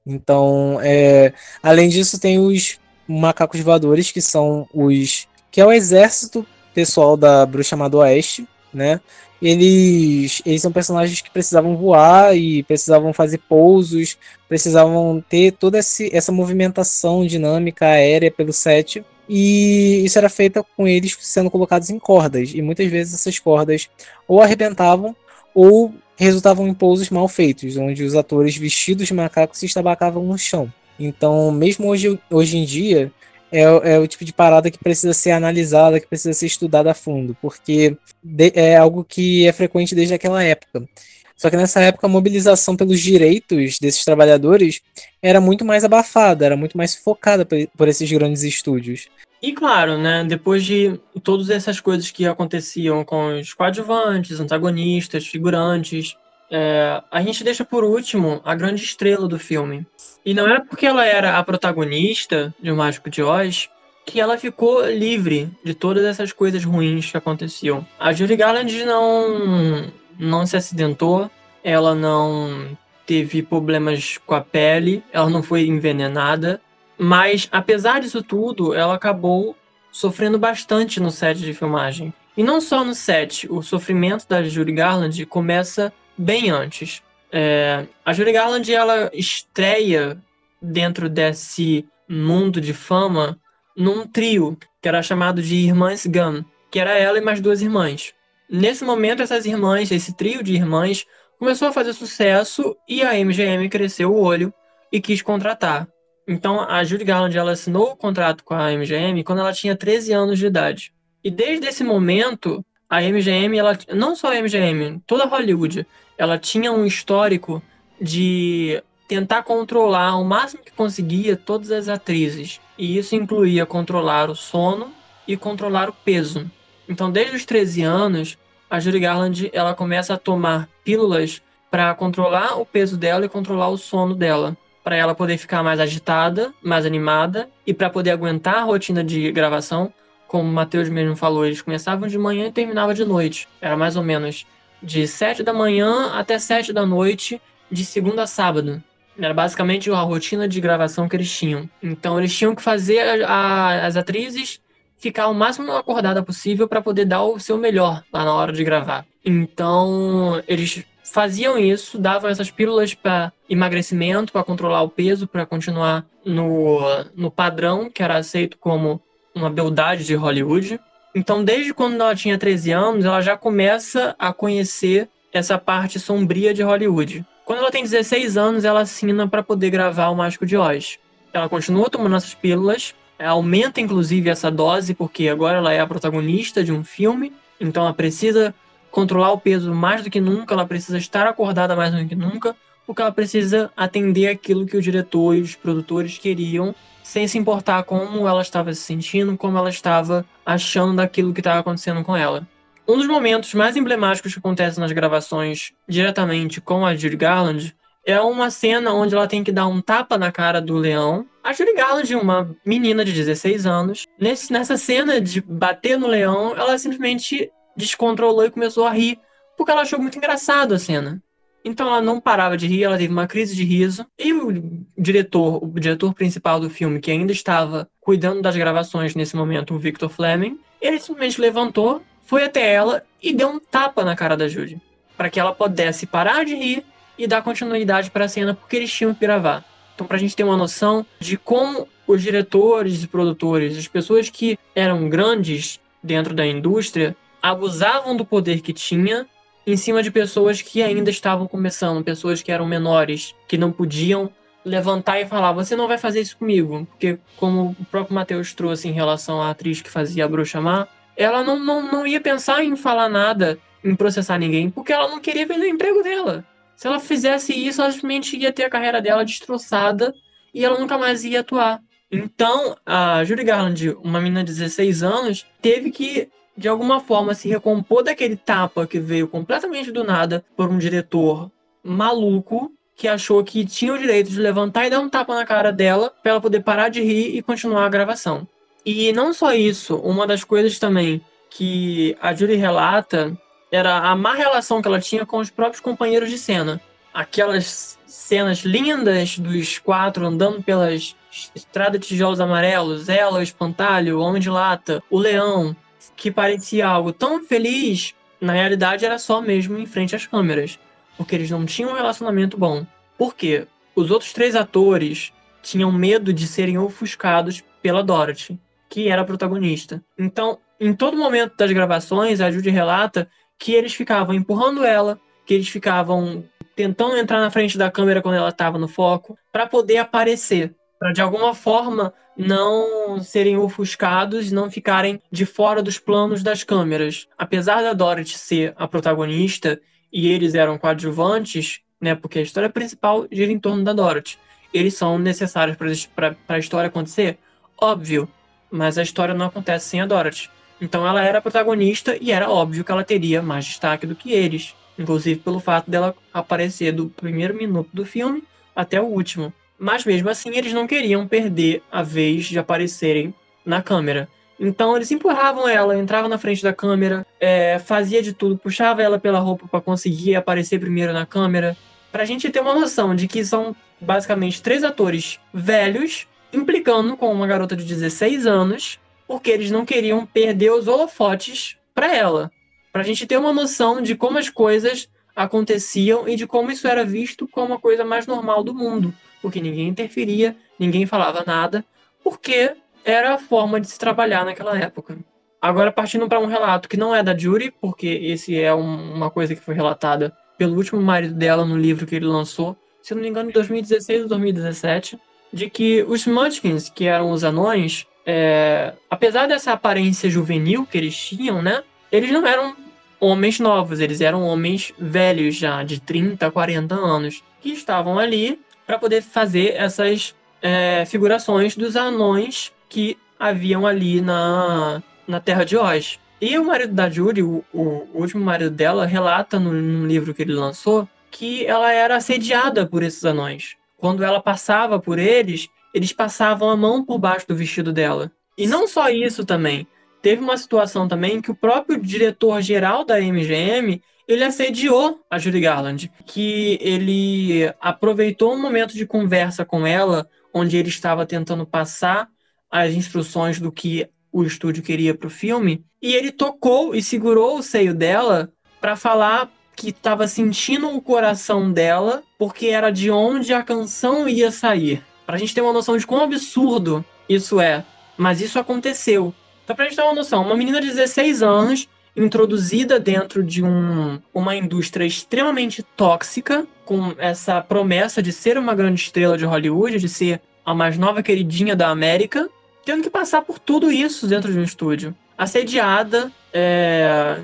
Então, é, além disso, tem os macacos voadores, que são os. que é o exército pessoal da Bruxa Má do Oeste, né? Eles, eles são personagens que precisavam voar e precisavam fazer pousos, precisavam ter toda esse, essa movimentação dinâmica aérea pelo set. E isso era feito com eles sendo colocados em cordas. E muitas vezes essas cordas ou arrebentavam ou resultavam em pousos mal feitos, onde os atores vestidos de macacos se estabacavam no chão. Então, mesmo hoje, hoje em dia, é, é, o tipo de parada que precisa ser analisada, que precisa ser estudada a fundo, porque de, é algo que é frequente desde aquela época. Só que nessa época a mobilização pelos direitos desses trabalhadores era muito mais abafada, era muito mais focada por, por esses grandes estúdios. E claro, né, depois de todas essas coisas que aconteciam com os coadjuvantes, antagonistas, figurantes, é, a gente deixa por último a grande estrela do filme. E não é porque ela era a protagonista de O Mágico de Oz que ela ficou livre de todas essas coisas ruins que aconteciam. A Julie Garland não, não se acidentou, ela não teve problemas com a pele, ela não foi envenenada, mas, apesar disso tudo, ela acabou sofrendo bastante no set de filmagem. E não só no set, o sofrimento da Judy Garland começa bem antes. É, a Judy Garland ela estreia dentro desse mundo de fama num trio que era chamado de Irmãs Gunn, que era ela e mais duas irmãs. Nesse momento, essas irmãs, esse trio de irmãs, começou a fazer sucesso e a MGM cresceu o olho e quis contratar. Então, a Judy Garland ela assinou o contrato com a MGM quando ela tinha 13 anos de idade. E desde esse momento, a MGM, ela, não só a MGM, toda Hollywood, ela tinha um histórico de tentar controlar o máximo que conseguia todas as atrizes. E isso incluía controlar o sono e controlar o peso. Então, desde os 13 anos, a Judy Garland ela começa a tomar pílulas para controlar o peso dela e controlar o sono dela para ela poder ficar mais agitada, mais animada e para poder aguentar a rotina de gravação. Como o Matheus mesmo falou, eles começavam de manhã e terminavam de noite. Era mais ou menos de 7 da manhã até 7 da noite, de segunda a sábado. Era basicamente a rotina de gravação que eles tinham. Então eles tinham que fazer a, a, as atrizes ficar o máximo acordada possível para poder dar o seu melhor lá na hora de gravar. Então eles faziam isso, davam essas pílulas para emagrecimento, para controlar o peso, para continuar no, no padrão que era aceito como uma beldade de Hollywood. Então, desde quando ela tinha 13 anos, ela já começa a conhecer essa parte sombria de Hollywood. Quando ela tem 16 anos, ela assina para poder gravar O Mágico de Oz. Ela continua tomando essas pílulas, aumenta inclusive essa dose, porque agora ela é a protagonista de um filme, então ela precisa controlar o peso mais do que nunca, ela precisa estar acordada mais do que nunca, porque ela precisa atender aquilo que o diretor e os produtores queriam, sem se importar como ela estava se sentindo, como ela estava achando daquilo que estava acontecendo com ela. Um dos momentos mais emblemáticos que acontece nas gravações diretamente com a Judy Garland é uma cena onde ela tem que dar um tapa na cara do leão. A Judy Garland, uma menina de 16 anos, nesse, nessa cena de bater no leão, ela simplesmente descontrolou e começou a rir, porque ela achou muito engraçado a cena. Então ela não parava de rir, ela teve uma crise de riso. E o diretor, o diretor principal do filme, que ainda estava cuidando das gravações nesse momento, o Victor Fleming, ele simplesmente levantou, foi até ela e deu um tapa na cara da Judy, para que ela pudesse parar de rir e dar continuidade para a cena, porque eles tinham que gravar. Então, para a gente ter uma noção de como os diretores e produtores, as pessoas que eram grandes dentro da indústria, abusavam do poder que tinha em cima de pessoas que ainda estavam começando, pessoas que eram menores, que não podiam levantar e falar: Você não vai fazer isso comigo. Porque, como o próprio Matheus trouxe em relação à atriz que fazia a bruxa má, ela não, não, não ia pensar em falar nada, em processar ninguém, porque ela não queria perder o emprego dela. Se ela fizesse isso, ela simplesmente ia ter a carreira dela destroçada e ela nunca mais ia atuar. Então, a Judy Garland, uma menina de 16 anos, teve que, de alguma forma, se recompor daquele tapa que veio completamente do nada por um diretor maluco que achou que tinha o direito de levantar e dar um tapa na cara dela para ela poder parar de rir e continuar a gravação. E não só isso, uma das coisas também que a Judy relata era a má relação que ela tinha com os próprios companheiros de cena. Aquelas cenas lindas dos quatro andando pelas estradas de tijolos amarelos, ela, o espantalho, o homem de lata, o leão, que parecia algo tão feliz, na realidade era só mesmo em frente às câmeras, porque eles não tinham um relacionamento bom. Por quê? Os outros três atores tinham medo de serem ofuscados pela Dorothy que era a protagonista. Então, em todo momento das gravações, a Judy relata que eles ficavam empurrando ela, que eles ficavam tentando entrar na frente da câmera quando ela estava no foco, para poder aparecer, para de alguma forma não serem ofuscados, não ficarem de fora dos planos das câmeras. Apesar da Dorothy ser a protagonista e eles eram coadjuvantes, né, porque a história principal gira em torno da Dorothy. Eles são necessários para a história acontecer? Óbvio, mas a história não acontece sem a Dorothy. Então ela era a protagonista e era óbvio que ela teria mais destaque do que eles, inclusive pelo fato dela aparecer do primeiro minuto do filme até o último. Mas mesmo assim eles não queriam perder a vez de aparecerem na câmera. Então eles empurravam ela, entrava na frente da câmera, é, fazia de tudo, puxava ela pela roupa para conseguir aparecer primeiro na câmera. Pra gente ter uma noção de que são basicamente três atores velhos implicando com uma garota de 16 anos, porque eles não queriam perder os holofotes para ela. Pra gente ter uma noção de como as coisas aconteciam e de como isso era visto como a coisa mais normal do mundo, porque ninguém interferia, ninguém falava nada, porque era a forma de se trabalhar naquela época. Agora, partindo para um relato que não é da Jury, porque esse é um, uma coisa que foi relatada pelo último marido dela no livro que ele lançou, se não me engano, em 2016 ou 2017, de que os Munchkins, que eram os anões, é, apesar dessa aparência juvenil que eles tinham, né? Eles não eram homens novos, eles eram homens velhos já, de 30, 40 anos, que estavam ali para poder fazer essas é, figurações dos anões que haviam ali na, na Terra de Oz. E o marido da Judy, o, o último marido dela, relata no, no livro que ele lançou que ela era assediada por esses anões quando ela passava por eles, eles passavam a mão por baixo do vestido dela. E não só isso também. Teve uma situação também que o próprio diretor-geral da MGM ele assediou a Judy Garland, que ele aproveitou um momento de conversa com ela, onde ele estava tentando passar as instruções do que o estúdio queria para o filme, e ele tocou e segurou o seio dela para falar que estava sentindo o coração dela, porque era de onde a canção ia sair. Pra gente ter uma noção de quão absurdo isso é. Mas isso aconteceu. Então, pra gente ter uma noção, uma menina de 16 anos, introduzida dentro de um, uma indústria extremamente tóxica, com essa promessa de ser uma grande estrela de Hollywood, de ser a mais nova queridinha da América, tendo que passar por tudo isso dentro de um estúdio. Assediada, é,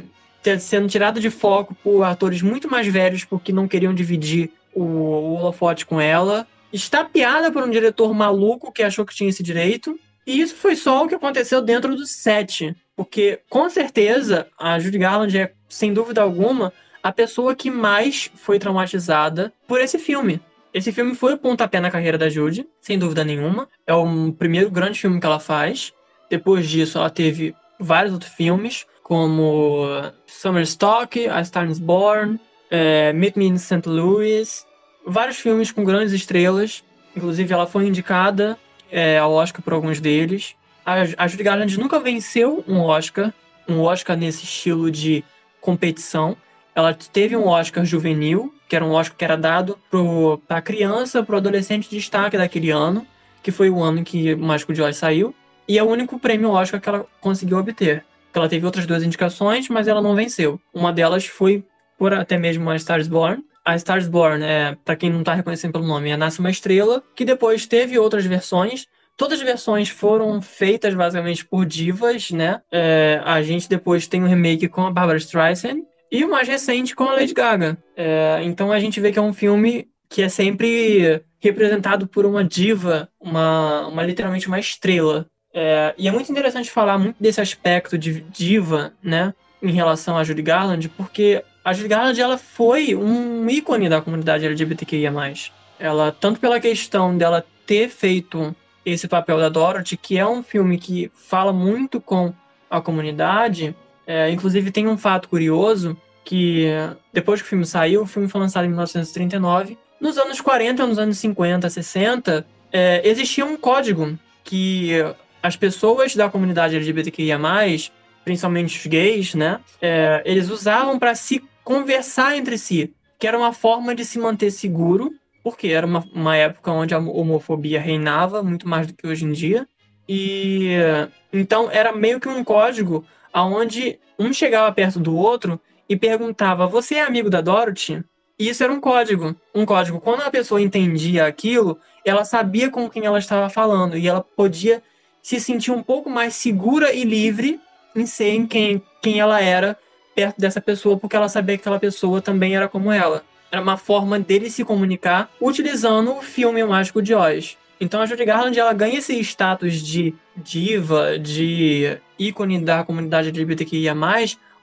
sendo tirada de foco por atores muito mais velhos porque não queriam dividir o, o holofote com ela. Estapeada por um diretor maluco que achou que tinha esse direito. E isso foi só o que aconteceu dentro do set. Porque, com certeza, a Judy Garland é, sem dúvida alguma, a pessoa que mais foi traumatizada por esse filme. Esse filme foi o pontapé na carreira da Judy, sem dúvida nenhuma. É o primeiro grande filme que ela faz. Depois disso, ela teve vários outros filmes como Summer Stock, A Star is Born, é, Meet Me in St. Louis, vários filmes com grandes estrelas. Inclusive, ela foi indicada é, ao Oscar por alguns deles. A, a Judy Garland nunca venceu um Oscar, um Oscar nesse estilo de competição. Ela teve um Oscar juvenil, que era um Oscar que era dado para criança, para o adolescente de destaque daquele ano, que foi o ano em que o Mágico de Oz saiu. E é o único prêmio Oscar que ela conseguiu obter. Ela teve outras duas indicações, mas ela não venceu. Uma delas foi por até mesmo A Star is Born. A Star is Born, é, para quem não tá reconhecendo pelo nome, é Nasce uma Estrela, que depois teve outras versões. Todas as versões foram feitas basicamente por divas, né? É, a gente depois tem um remake com a Barbara Streisand e o mais recente com a Lady Gaga. É, então a gente vê que é um filme que é sempre representado por uma diva, uma, uma literalmente uma estrela. É, e é muito interessante falar muito desse aspecto de diva, né, em relação a Judy Garland, porque a Judy Garland ela foi um ícone da comunidade LGBTQIA+. Ela, tanto pela questão dela ter feito esse papel da Dorothy, que é um filme que fala muito com a comunidade, é, inclusive tem um fato curioso, que depois que o filme saiu, o filme foi lançado em 1939, nos anos 40, nos anos 50, 60, é, existia um código que as pessoas da comunidade LGBTQIA+, principalmente os gays, né, é, eles usavam para se conversar entre si, que era uma forma de se manter seguro, porque era uma, uma época onde a homofobia reinava muito mais do que hoje em dia, e então era meio que um código aonde um chegava perto do outro e perguntava: "Você é amigo da Dorothy?" E isso era um código. Um código. Quando a pessoa entendia aquilo, ela sabia com quem ela estava falando e ela podia se sentir um pouco mais segura e livre em ser em quem, quem ela era perto dessa pessoa, porque ela sabia que aquela pessoa também era como ela. Era uma forma dele se comunicar utilizando o filme Mágico de Oz. Então a Judy Garland ela ganha esse status de diva, de ícone da comunidade LGBTQIA+,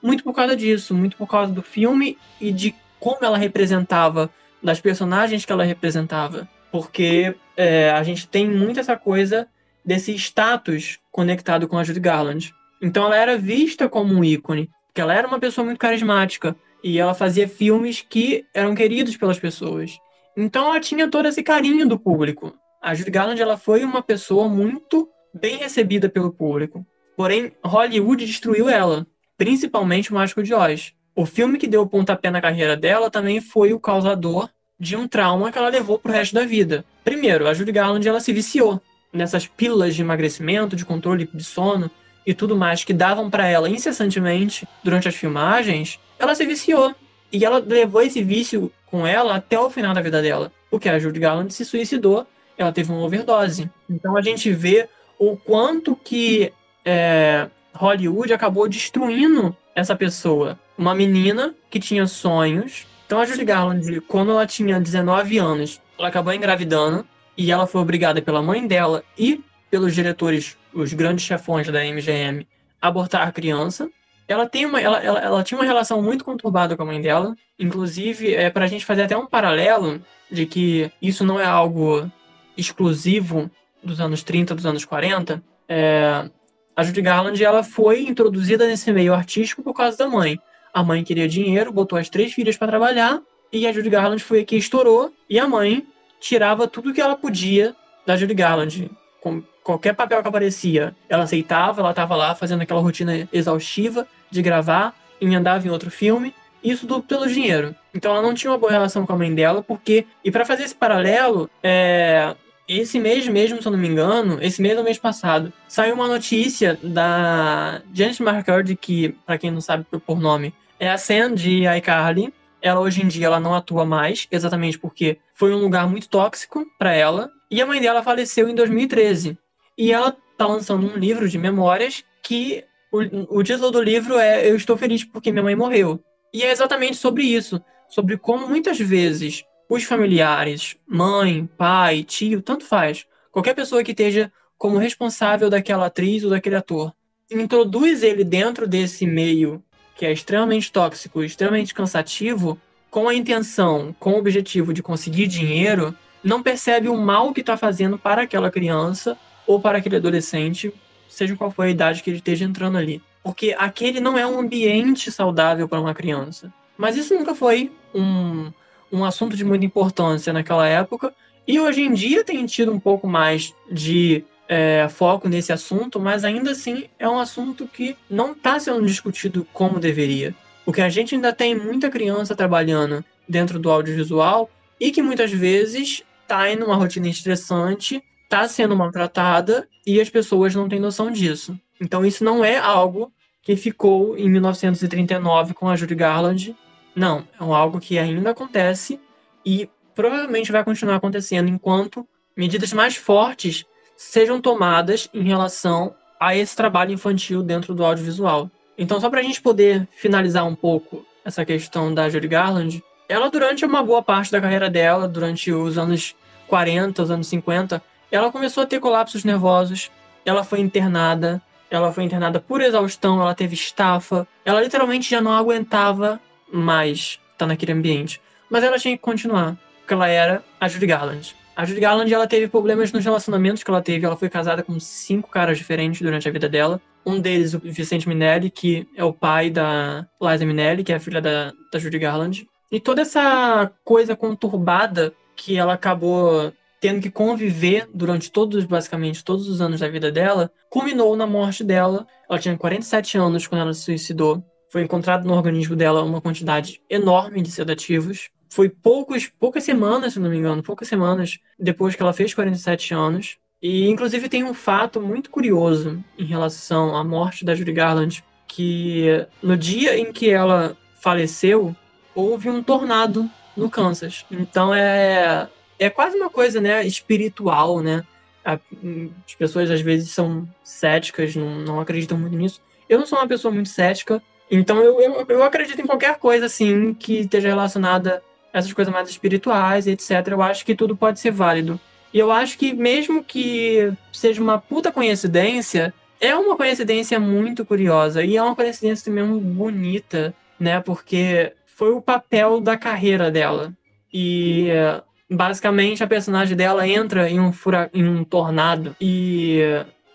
muito por causa disso, muito por causa do filme e de como ela representava, das personagens que ela representava. Porque é, a gente tem muito essa coisa desse status conectado com a Judy Garland. Então ela era vista como um ícone, porque ela era uma pessoa muito carismática e ela fazia filmes que eram queridos pelas pessoas. Então ela tinha todo esse carinho do público. A Judy Garland ela foi uma pessoa muito bem recebida pelo público. Porém, Hollywood destruiu ela, principalmente o Mágico de Oz. O filme que deu o pontapé na carreira dela também foi o causador de um trauma que ela levou pro resto da vida. Primeiro, a Judy Garland ela se viciou nessas pílulas de emagrecimento, de controle de sono e tudo mais que davam para ela incessantemente durante as filmagens. Ela se viciou e ela levou esse vício com ela até o final da vida dela, porque a Judy Garland se suicidou, ela teve uma overdose. Então a gente vê o quanto que é, Hollywood acabou destruindo essa pessoa uma menina que tinha sonhos. Então a Judy Garland, quando ela tinha 19 anos, ela acabou engravidando e ela foi obrigada pela mãe dela e pelos diretores, os grandes chefões da MGM, a abortar a criança. Ela, tem uma, ela, ela, ela tinha uma relação muito conturbada com a mãe dela. Inclusive, é para a gente fazer até um paralelo de que isso não é algo exclusivo dos anos 30, dos anos 40. É, a Judy Garland ela foi introduzida nesse meio artístico por causa da mãe. A mãe queria dinheiro, botou as três filhas para trabalhar, e a Judy Garland foi que estourou, e a mãe tirava tudo que ela podia da Judy Garland. Com qualquer papel que aparecia, ela aceitava, ela estava lá fazendo aquela rotina exaustiva de gravar, emendava em outro filme, isso tudo pelo dinheiro. Então ela não tinha uma boa relação com a mãe dela, porque. E para fazer esse paralelo, é, esse mês mesmo, se eu não me engano, esse mês ou mês passado, saiu uma notícia da Janet McCurdy, que, para quem não sabe por nome, é a Sam de iCarly. Ela hoje em dia ela não atua mais, exatamente porque foi um lugar muito tóxico para ela. E a mãe dela faleceu em 2013. E ela tá lançando um livro de memórias que o, o título do livro é Eu Estou Feliz Porque Minha Mãe Morreu. E é exatamente sobre isso. Sobre como muitas vezes os familiares, mãe, pai, tio, tanto faz, qualquer pessoa que esteja como responsável daquela atriz ou daquele ator, introduz ele dentro desse meio que é extremamente tóxico, extremamente cansativo, com a intenção, com o objetivo de conseguir dinheiro, não percebe o mal que está fazendo para aquela criança ou para aquele adolescente, seja qual for a idade que ele esteja entrando ali. Porque aquele não é um ambiente saudável para uma criança. Mas isso nunca foi um, um assunto de muita importância naquela época. E hoje em dia tem tido um pouco mais de é, foco nesse assunto, mas ainda assim é um assunto que não está sendo discutido como deveria. Porque a gente ainda tem muita criança trabalhando dentro do audiovisual e que muitas vezes está em uma rotina estressante, está sendo maltratada e as pessoas não têm noção disso. Então isso não é algo que ficou em 1939 com a Judy Garland Não, é algo que ainda acontece e provavelmente vai continuar acontecendo enquanto medidas mais fortes sejam tomadas em relação a esse trabalho infantil dentro do audiovisual. Então, só para a gente poder finalizar um pouco essa questão da Judy Garland, ela durante uma boa parte da carreira dela, durante os anos 40, os anos 50, ela começou a ter colapsos nervosos, ela foi internada, ela foi internada por exaustão, ela teve estafa, ela literalmente já não aguentava mais estar naquele ambiente. Mas ela tinha que continuar, porque ela era a Judy Garland. A Judy Garland, ela teve problemas nos relacionamentos que ela teve. Ela foi casada com cinco caras diferentes durante a vida dela. Um deles, o Vicente Minelli, que é o pai da Liza Minelli, que é a filha da, da Judy Garland. E toda essa coisa conturbada que ela acabou tendo que conviver durante todos, basicamente, todos os anos da vida dela, culminou na morte dela. Ela tinha 47 anos quando ela se suicidou. Foi encontrado no organismo dela uma quantidade enorme de sedativos. Foi poucos, poucas semanas, se não me engano, poucas semanas depois que ela fez 47 anos. E, inclusive, tem um fato muito curioso em relação à morte da Judy Garland, que no dia em que ela faleceu, houve um tornado no Kansas. Então, é, é quase uma coisa, né, espiritual, né? As pessoas, às vezes, são céticas, não, não acreditam muito nisso. Eu não sou uma pessoa muito cética, então eu, eu, eu acredito em qualquer coisa, assim, que esteja relacionada essas coisas mais espirituais, etc. Eu acho que tudo pode ser válido. E eu acho que mesmo que seja uma puta coincidência, é uma coincidência muito curiosa e é uma coincidência também bonita, né? Porque foi o papel da carreira dela. E basicamente a personagem dela entra em um, fura... em um tornado e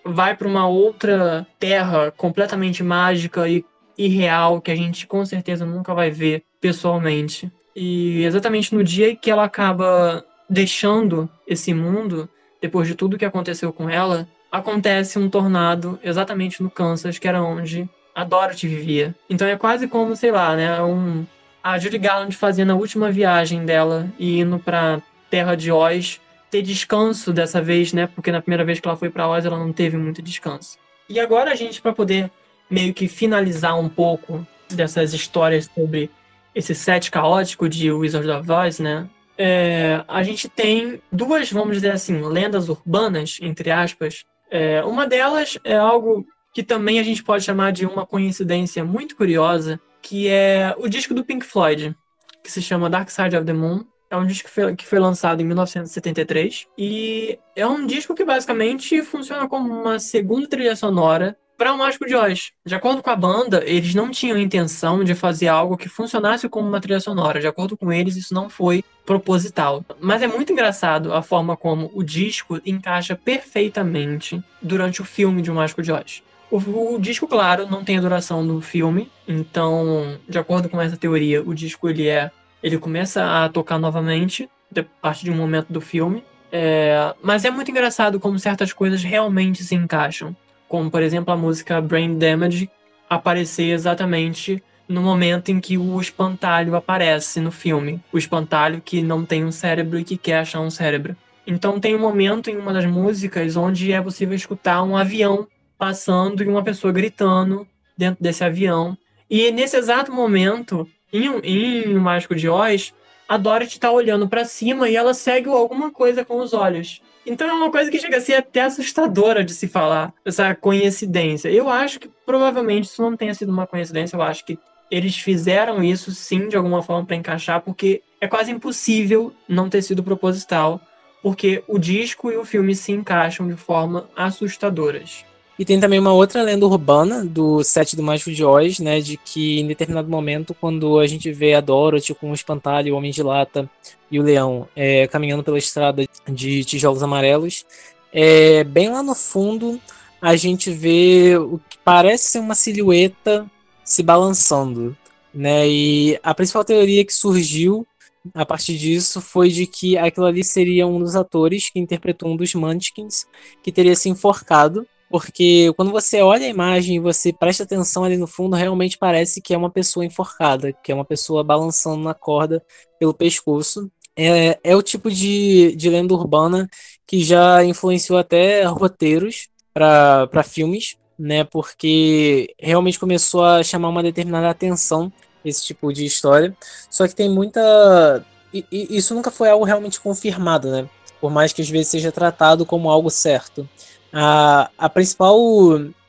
vai para uma outra terra completamente mágica e irreal que a gente com certeza nunca vai ver pessoalmente. E exatamente no dia que ela acaba deixando esse mundo, depois de tudo que aconteceu com ela, acontece um tornado exatamente no Kansas, que era onde a Dorothy vivia. Então é quase como, sei lá, né, um a Judy Garland fazendo a última viagem dela e indo para Terra de Oz ter descanso dessa vez, né? Porque na primeira vez que ela foi para Oz ela não teve muito descanso. E agora a gente para poder meio que finalizar um pouco dessas histórias sobre esse set caótico de Wizard of Oz, né? É, a gente tem duas, vamos dizer assim, lendas urbanas, entre aspas. É, uma delas é algo que também a gente pode chamar de uma coincidência muito curiosa, que é o disco do Pink Floyd, que se chama Dark Side of the Moon. É um disco que foi, que foi lançado em 1973 e é um disco que basicamente funciona como uma segunda trilha sonora para o Mágico de Oz. De acordo com a banda, eles não tinham intenção de fazer algo que funcionasse como uma trilha sonora. De acordo com eles, isso não foi proposital. Mas é muito engraçado a forma como o disco encaixa perfeitamente durante o filme de O Mágico de Oz. O, o, disco, claro, não tem a duração do filme, então, de acordo com essa teoria, o disco ele é, ele começa a tocar novamente a partir de um momento do filme. É, mas é muito engraçado como certas coisas realmente se encaixam como por exemplo a música Brain Damage aparecer exatamente no momento em que o espantalho aparece no filme. O espantalho que não tem um cérebro e que quer achar um cérebro. Então tem um momento em uma das músicas onde é possível escutar um avião passando e uma pessoa gritando dentro desse avião. E nesse exato momento, em, em O Mágico de Oz, a Dorothy está olhando para cima e ela segue alguma coisa com os olhos. Então é uma coisa que chega a ser até assustadora de se falar, essa coincidência. Eu acho que provavelmente isso não tenha sido uma coincidência, eu acho que eles fizeram isso sim de alguma forma para encaixar, porque é quase impossível não ter sido proposital, porque o disco e o filme se encaixam de forma assustadoras. E tem também uma outra lenda urbana do set do Mágico de Oz, né, de que em determinado momento, quando a gente vê a Dorothy com o espantalho, o Homem de Lata e o Leão é, caminhando pela estrada de tijolos amarelos, é, bem lá no fundo a gente vê o que parece ser uma silhueta se balançando, né? E a principal teoria que surgiu a partir disso foi de que aquilo ali seria um dos atores que interpretou um dos Munchkins que teria se enforcado porque quando você olha a imagem e você presta atenção ali no fundo, realmente parece que é uma pessoa enforcada, que é uma pessoa balançando na corda pelo pescoço. É, é o tipo de, de lenda urbana que já influenciou até roteiros para filmes, né? Porque realmente começou a chamar uma determinada atenção esse tipo de história. Só que tem muita. E, e isso nunca foi algo realmente confirmado, né? Por mais que às vezes seja tratado como algo certo. A, a principal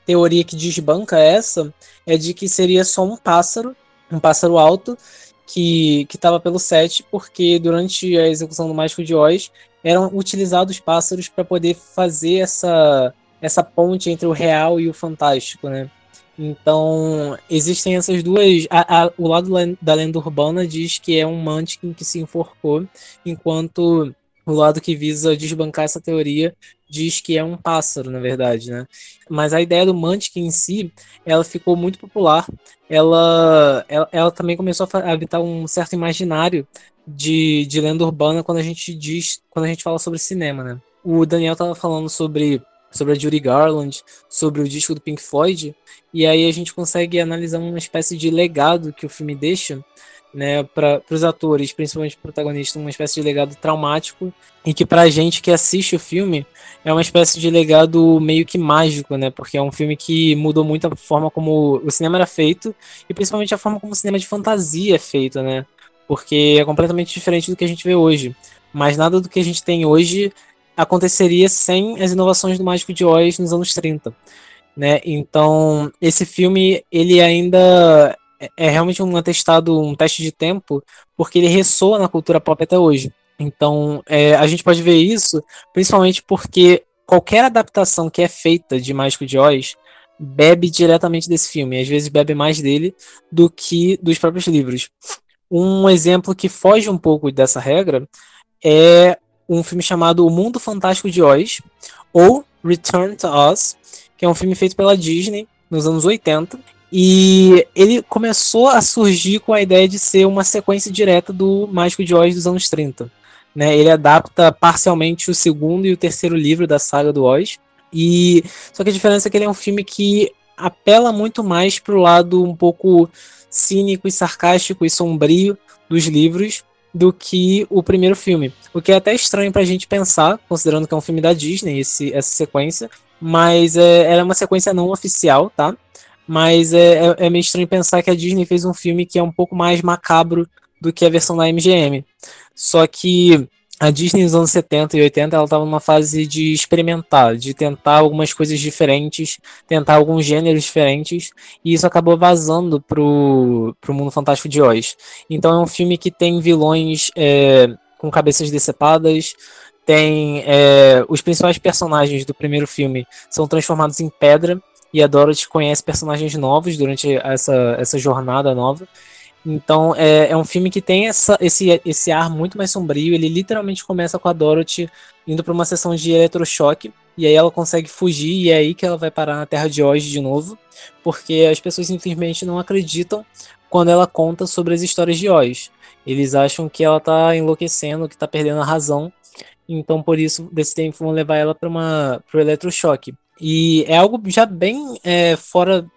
teoria que desbanca essa é de que seria só um pássaro, um pássaro alto, que estava pelo set, porque durante a execução do Mágico de Oz eram utilizados pássaros para poder fazer essa, essa ponte entre o real e o fantástico, né? Então, existem essas duas. A, a, o lado da lenda urbana diz que é um Mantiquin que se enforcou, enquanto o lado que visa desbancar essa teoria diz que é um pássaro, na verdade, né? Mas a ideia do Mantiquin em si, ela ficou muito popular. Ela, ela, ela também começou a habitar um certo imaginário de, de lenda urbana quando a gente diz, quando a gente fala sobre cinema, né? O Daniel estava falando sobre sobre a Judy Garland, sobre o disco do Pink Floyd, e aí a gente consegue analisar uma espécie de legado que o filme deixa, né, para os atores, principalmente o protagonista, uma espécie de legado traumático e que para a gente que assiste o filme é uma espécie de legado meio que mágico, né, porque é um filme que mudou muito a forma como o cinema era feito e principalmente a forma como o cinema de fantasia é feito, né, porque é completamente diferente do que a gente vê hoje. Mas nada do que a gente tem hoje aconteceria sem as inovações do Mágico de Oz nos anos 30. Né? Então, esse filme, ele ainda é, é realmente um atestado, um teste de tempo, porque ele ressoa na cultura pop até hoje. Então, é, a gente pode ver isso principalmente porque qualquer adaptação que é feita de Mágico de Oz bebe diretamente desse filme, às vezes bebe mais dele do que dos próprios livros. Um exemplo que foge um pouco dessa regra é um filme chamado O Mundo Fantástico de Oz, ou Return to Oz, que é um filme feito pela Disney nos anos 80. E ele começou a surgir com a ideia de ser uma sequência direta do Mágico de Oz dos anos 30. Né? Ele adapta parcialmente o segundo e o terceiro livro da saga do Oz. E só que a diferença é que ele é um filme que apela muito mais para o lado um pouco cínico e sarcástico e sombrio dos livros do que o primeiro filme. O que é até estranho pra gente pensar, considerando que é um filme da Disney, esse, essa sequência. Mas é, ela é uma sequência não oficial, tá? Mas é, é, é meio estranho pensar que a Disney fez um filme que é um pouco mais macabro do que a versão da MGM. Só que a Disney nos anos 70 e 80 ela estava numa fase de experimentar, de tentar algumas coisas diferentes, tentar alguns gêneros diferentes, e isso acabou vazando pro, pro mundo fantástico de Oz. Então é um filme que tem vilões é, com cabeças decepadas, tem é, os principais personagens do primeiro filme são transformados em pedra, e a Dorothy conhece personagens novos durante essa, essa jornada nova. Então é, é um filme que tem essa, esse, esse ar muito mais sombrio. Ele literalmente começa com a Dorothy indo para uma sessão de eletrochoque. E aí ela consegue fugir e é aí que ela vai parar na Terra de Oz de novo. Porque as pessoas simplesmente não acreditam quando ela conta sobre as histórias de Oz. Eles acham que ela tá enlouquecendo, que tá perdendo a razão. Então por isso decidem vão levar ela para o eletrochoque. E é algo já bem é, fora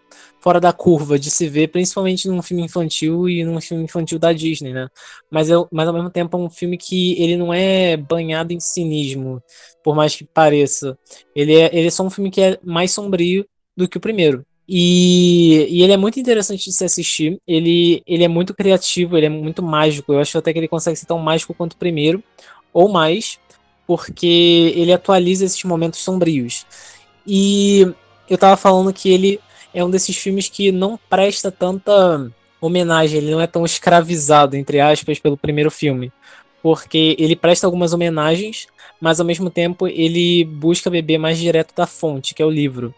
fora da curva de se ver, principalmente num filme infantil e num filme infantil da Disney, né? Mas, eu, mas ao mesmo tempo é um filme que ele não é banhado em cinismo, por mais que pareça. Ele é, ele é só um filme que é mais sombrio do que o primeiro. E, e, ele é muito interessante de se assistir. Ele, ele é muito criativo, ele é muito mágico. Eu acho até que ele consegue ser tão mágico quanto o primeiro, ou mais, porque ele atualiza esses momentos sombrios. E eu tava falando que ele é um desses filmes que não presta tanta homenagem, ele não é tão escravizado, entre aspas, pelo primeiro filme. Porque ele presta algumas homenagens, mas ao mesmo tempo ele busca beber mais direto da fonte, que é o livro.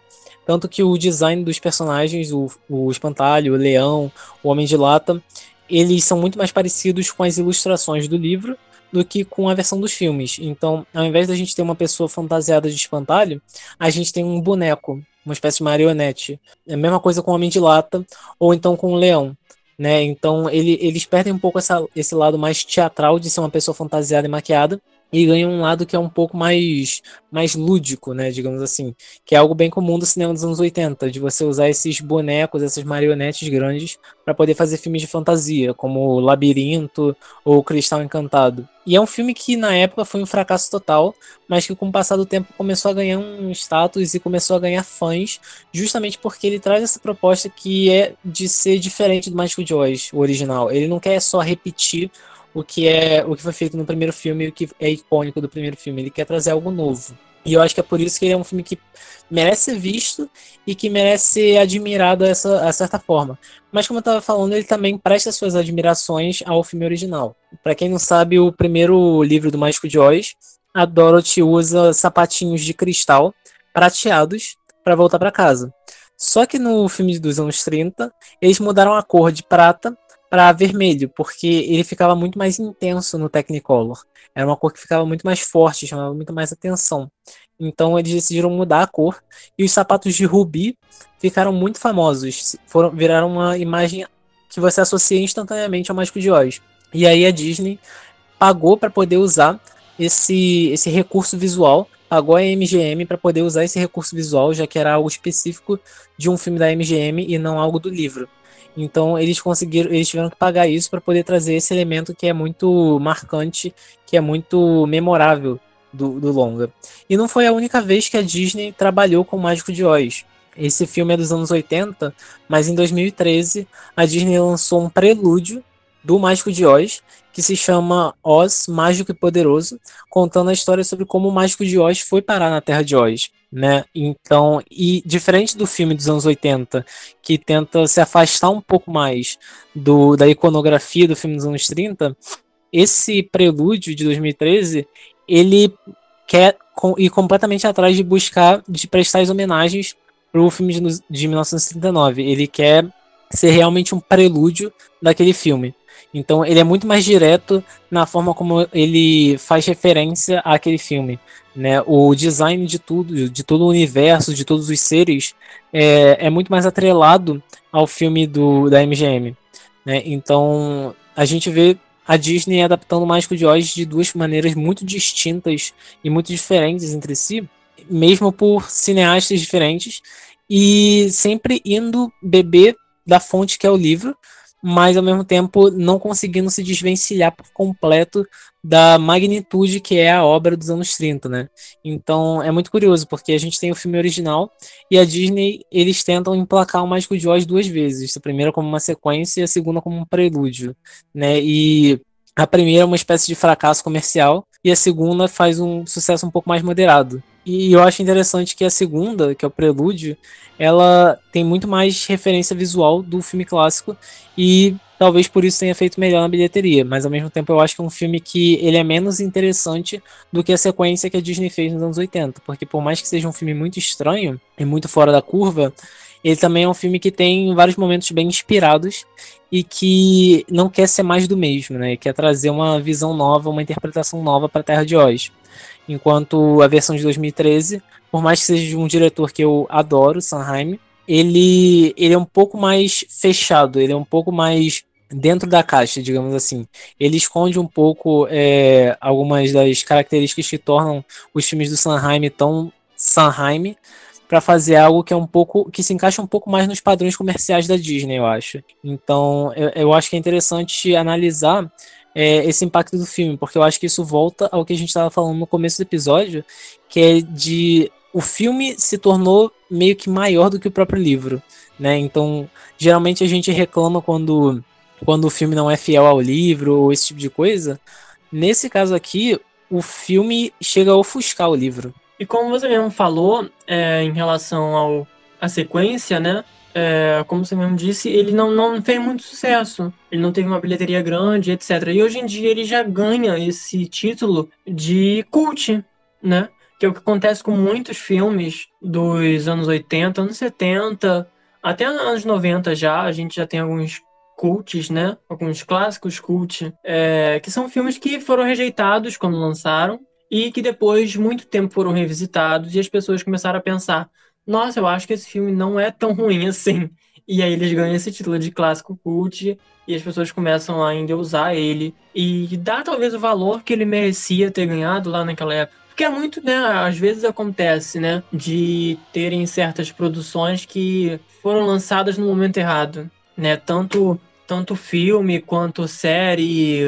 Tanto que o design dos personagens, o, o espantalho, o leão, o homem de lata, eles são muito mais parecidos com as ilustrações do livro do que com a versão dos filmes. Então, ao invés da gente ter uma pessoa fantasiada de espantalho, a gente tem um boneco uma espécie de marionete. É a mesma coisa com o Homem de Lata, ou então com o Leão. Né? Então ele, eles perdem um pouco essa, esse lado mais teatral de ser uma pessoa fantasiada e maquiada e ganha um lado que é um pouco mais, mais lúdico, né, digamos assim, que é algo bem comum do cinema dos anos 80, de você usar esses bonecos, essas marionetes grandes para poder fazer filmes de fantasia, como Labirinto ou Cristal Encantado. E é um filme que na época foi um fracasso total, mas que com o passar do tempo começou a ganhar um status e começou a ganhar fãs, justamente porque ele traz essa proposta que é de ser diferente do Mágico de Oz, o original. Ele não quer só repetir o que é o que foi feito no primeiro filme e o que é icônico do primeiro filme. Ele quer trazer algo novo. E eu acho que é por isso que ele é um filme que merece ser visto e que merece ser admirado essa, a certa forma. Mas como eu estava falando, ele também presta suas admirações ao filme original. Para quem não sabe, o primeiro livro do Mágico de Oz, a Dorothy usa sapatinhos de cristal prateados para voltar para casa. Só que no filme dos anos 30, eles mudaram a cor de prata para vermelho, porque ele ficava muito mais intenso no Technicolor. Era uma cor que ficava muito mais forte, chamava muito mais atenção. Então eles decidiram mudar a cor e os sapatos de rubi ficaram muito famosos, foram viraram uma imagem que você associa instantaneamente ao Mágico de Oz. E aí a Disney pagou para poder usar esse esse recurso visual, pagou a MGM para poder usar esse recurso visual, já que era algo específico de um filme da MGM e não algo do livro. Então eles conseguiram, eles tiveram que pagar isso para poder trazer esse elemento que é muito marcante, que é muito memorável do, do longa. E não foi a única vez que a Disney trabalhou com o Mágico de Oz. Esse filme é dos anos 80, mas em 2013 a Disney lançou um prelúdio do Mágico de Oz, que se chama Oz, Mágico e Poderoso, contando a história sobre como o Mágico de Oz foi parar na Terra de Oz né? Então, e diferente do filme dos anos 80, que tenta se afastar um pouco mais do, da iconografia do filme dos anos 30, esse prelúdio de 2013, ele quer ir completamente atrás de buscar, de prestar as homenagens para o filme de, de 1939. Ele quer ser realmente um prelúdio daquele filme. Então ele é muito mais direto na forma como ele faz referência àquele filme. Né? O design de tudo, de todo o universo, de todos os seres, é, é muito mais atrelado ao filme do, da MGM. Né? Então a gente vê a Disney adaptando o Mágico de Oz de duas maneiras muito distintas e muito diferentes entre si, mesmo por cineastas diferentes, e sempre indo beber da fonte que é o livro, mas ao mesmo tempo não conseguindo se desvencilhar por completo da magnitude que é a obra dos anos 30, né? Então é muito curioso, porque a gente tem o filme original e a Disney, eles tentam emplacar o Mágico de Oz duas vezes, a primeira como uma sequência e a segunda como um prelúdio, né? E a primeira é uma espécie de fracasso comercial e a segunda faz um sucesso um pouco mais moderado. E eu acho interessante que a segunda, que é o Prelúdio, ela tem muito mais referência visual do filme clássico e talvez por isso tenha feito melhor na bilheteria, mas ao mesmo tempo eu acho que é um filme que ele é menos interessante do que a sequência que a Disney fez nos anos 80, porque por mais que seja um filme muito estranho e muito fora da curva, ele também é um filme que tem vários momentos bem inspirados e que não quer ser mais do mesmo, né? Quer trazer uma visão nova, uma interpretação nova para a Terra de Oz. Enquanto a versão de 2013, por mais que seja de um diretor que eu adoro, Sanheim, ele, ele é um pouco mais fechado, ele é um pouco mais dentro da caixa, digamos assim. Ele esconde um pouco é, algumas das características que tornam os filmes do Sanheim tão Sanheim para fazer algo que é um pouco que se encaixa um pouco mais nos padrões comerciais da Disney, eu acho. Então, eu, eu acho que é interessante analisar é, esse impacto do filme, porque eu acho que isso volta ao que a gente estava falando no começo do episódio, que é de o filme se tornou meio que maior do que o próprio livro, né? Então, geralmente a gente reclama quando quando o filme não é fiel ao livro ou esse tipo de coisa. Nesse caso aqui, o filme chega a ofuscar o livro. E como você mesmo falou, é, em relação ao a sequência, né? É, como você mesmo disse, ele não, não fez muito sucesso. Ele não teve uma bilheteria grande, etc. E hoje em dia ele já ganha esse título de cult, né? Que é o que acontece com muitos filmes dos anos 80, anos 70, até anos 90 já. A gente já tem alguns cults, né? Alguns clássicos cult, é, que são filmes que foram rejeitados quando lançaram e que depois de muito tempo foram revisitados e as pessoas começaram a pensar nossa, eu acho que esse filme não é tão ruim assim. E aí eles ganham esse título de clássico cult e as pessoas começam a endeusar ele e dar talvez o valor que ele merecia ter ganhado lá naquela época. Porque é muito, né? Às vezes acontece, né? De terem certas produções que foram lançadas no momento errado, né? Tanto, tanto filme quanto série,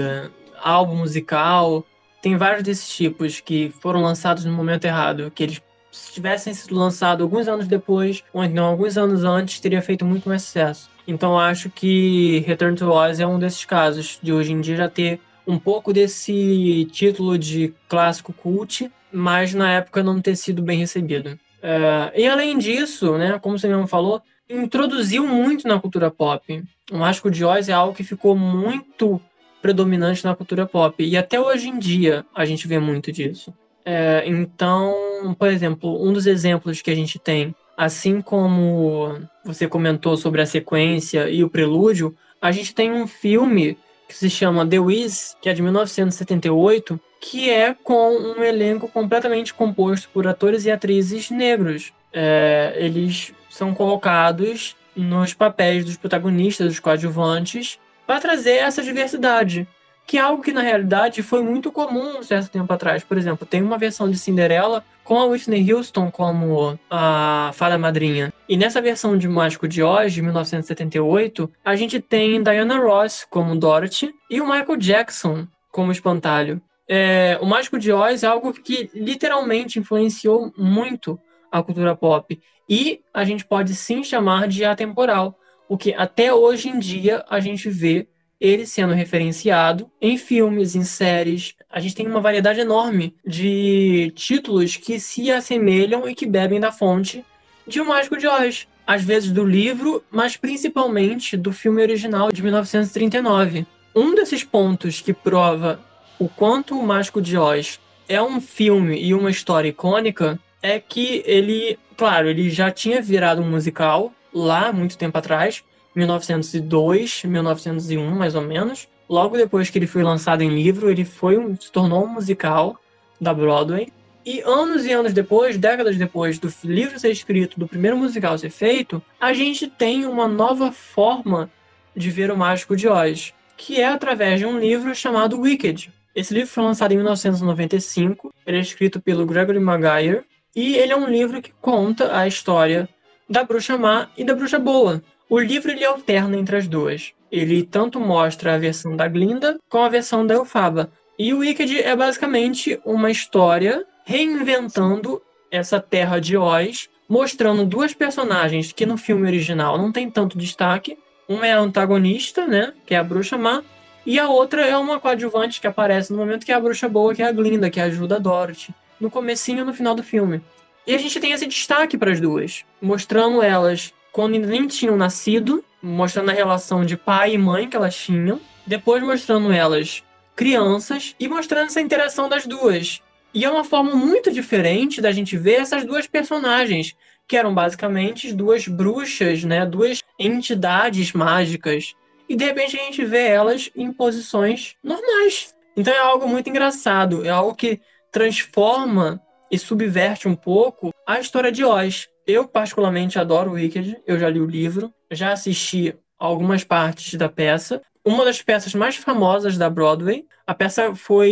álbum musical. Tem vários desses tipos que foram lançados no momento errado, que eles se tivessem sido lançados alguns anos depois, ou então alguns anos antes, teria feito muito mais sucesso. Então acho que Return to Oz é um desses casos, de hoje em dia já ter um pouco desse título de clássico cult, mas na época não ter sido bem recebido. É, e além disso, né, como você mesmo falou, introduziu muito na cultura pop. O Mágico de Oz é algo que ficou muito predominante na cultura pop. E até hoje em dia a gente vê muito disso. É, então, por exemplo, um dos exemplos que a gente tem, assim como você comentou sobre a sequência e o prelúdio, a gente tem um filme que se chama The Wiz, que é de 1978, que é com um elenco completamente composto por atores e atrizes negros. É, eles são colocados nos papéis dos protagonistas, dos coadjuvantes, para trazer essa diversidade, que é algo que na realidade foi muito comum um certo tempo atrás. Por exemplo, tem uma versão de Cinderela com a Whitney Houston como a fada madrinha. E nessa versão de Mágico de Oz, de 1978, a gente tem Diana Ross como Dorothy e o Michael Jackson como Espantalho. É, o Mágico de Oz é algo que literalmente influenciou muito a cultura pop. E a gente pode sim chamar de atemporal, porque até hoje em dia a gente vê ele sendo referenciado em filmes, em séries. A gente tem uma variedade enorme de títulos que se assemelham e que bebem da fonte de O Mágico de Oz. Às vezes do livro, mas principalmente do filme original de 1939. Um desses pontos que prova o quanto O Mágico de Oz é um filme e uma história icônica é que ele, claro, ele já tinha virado um musical lá muito tempo atrás, 1902, 1901, mais ou menos. Logo depois que ele foi lançado em livro, ele foi um, se tornou um musical da Broadway. E anos e anos depois, décadas depois do livro ser escrito, do primeiro musical ser feito, a gente tem uma nova forma de ver o Mágico de Oz, que é através de um livro chamado Wicked. Esse livro foi lançado em 1995, ele é escrito pelo Gregory Maguire, e ele é um livro que conta a história da bruxa má e da bruxa boa. O livro ele alterna entre as duas. Ele tanto mostra a versão da Glinda com a versão da Elfaba. E o Wicked é basicamente uma história reinventando essa terra de Oz, mostrando duas personagens que no filme original não tem tanto destaque. Uma é a antagonista, né, que é a bruxa má, e a outra é uma coadjuvante que aparece no momento que é a bruxa boa, que é a Glinda, que ajuda a Dorothy, no comecinho e no final do filme. E a gente tem esse destaque para as duas, mostrando elas quando ainda nem tinham nascido, mostrando a relação de pai e mãe que elas tinham, depois mostrando elas crianças e mostrando essa interação das duas. E é uma forma muito diferente da gente ver essas duas personagens, que eram basicamente duas bruxas, né, duas entidades mágicas. E de repente a gente vê elas em posições normais. Então é algo muito engraçado, é algo que transforma e subverte um pouco a história de Oz. Eu, particularmente, adoro Wicked. Eu já li o livro, já assisti algumas partes da peça. Uma das peças mais famosas da Broadway. A peça foi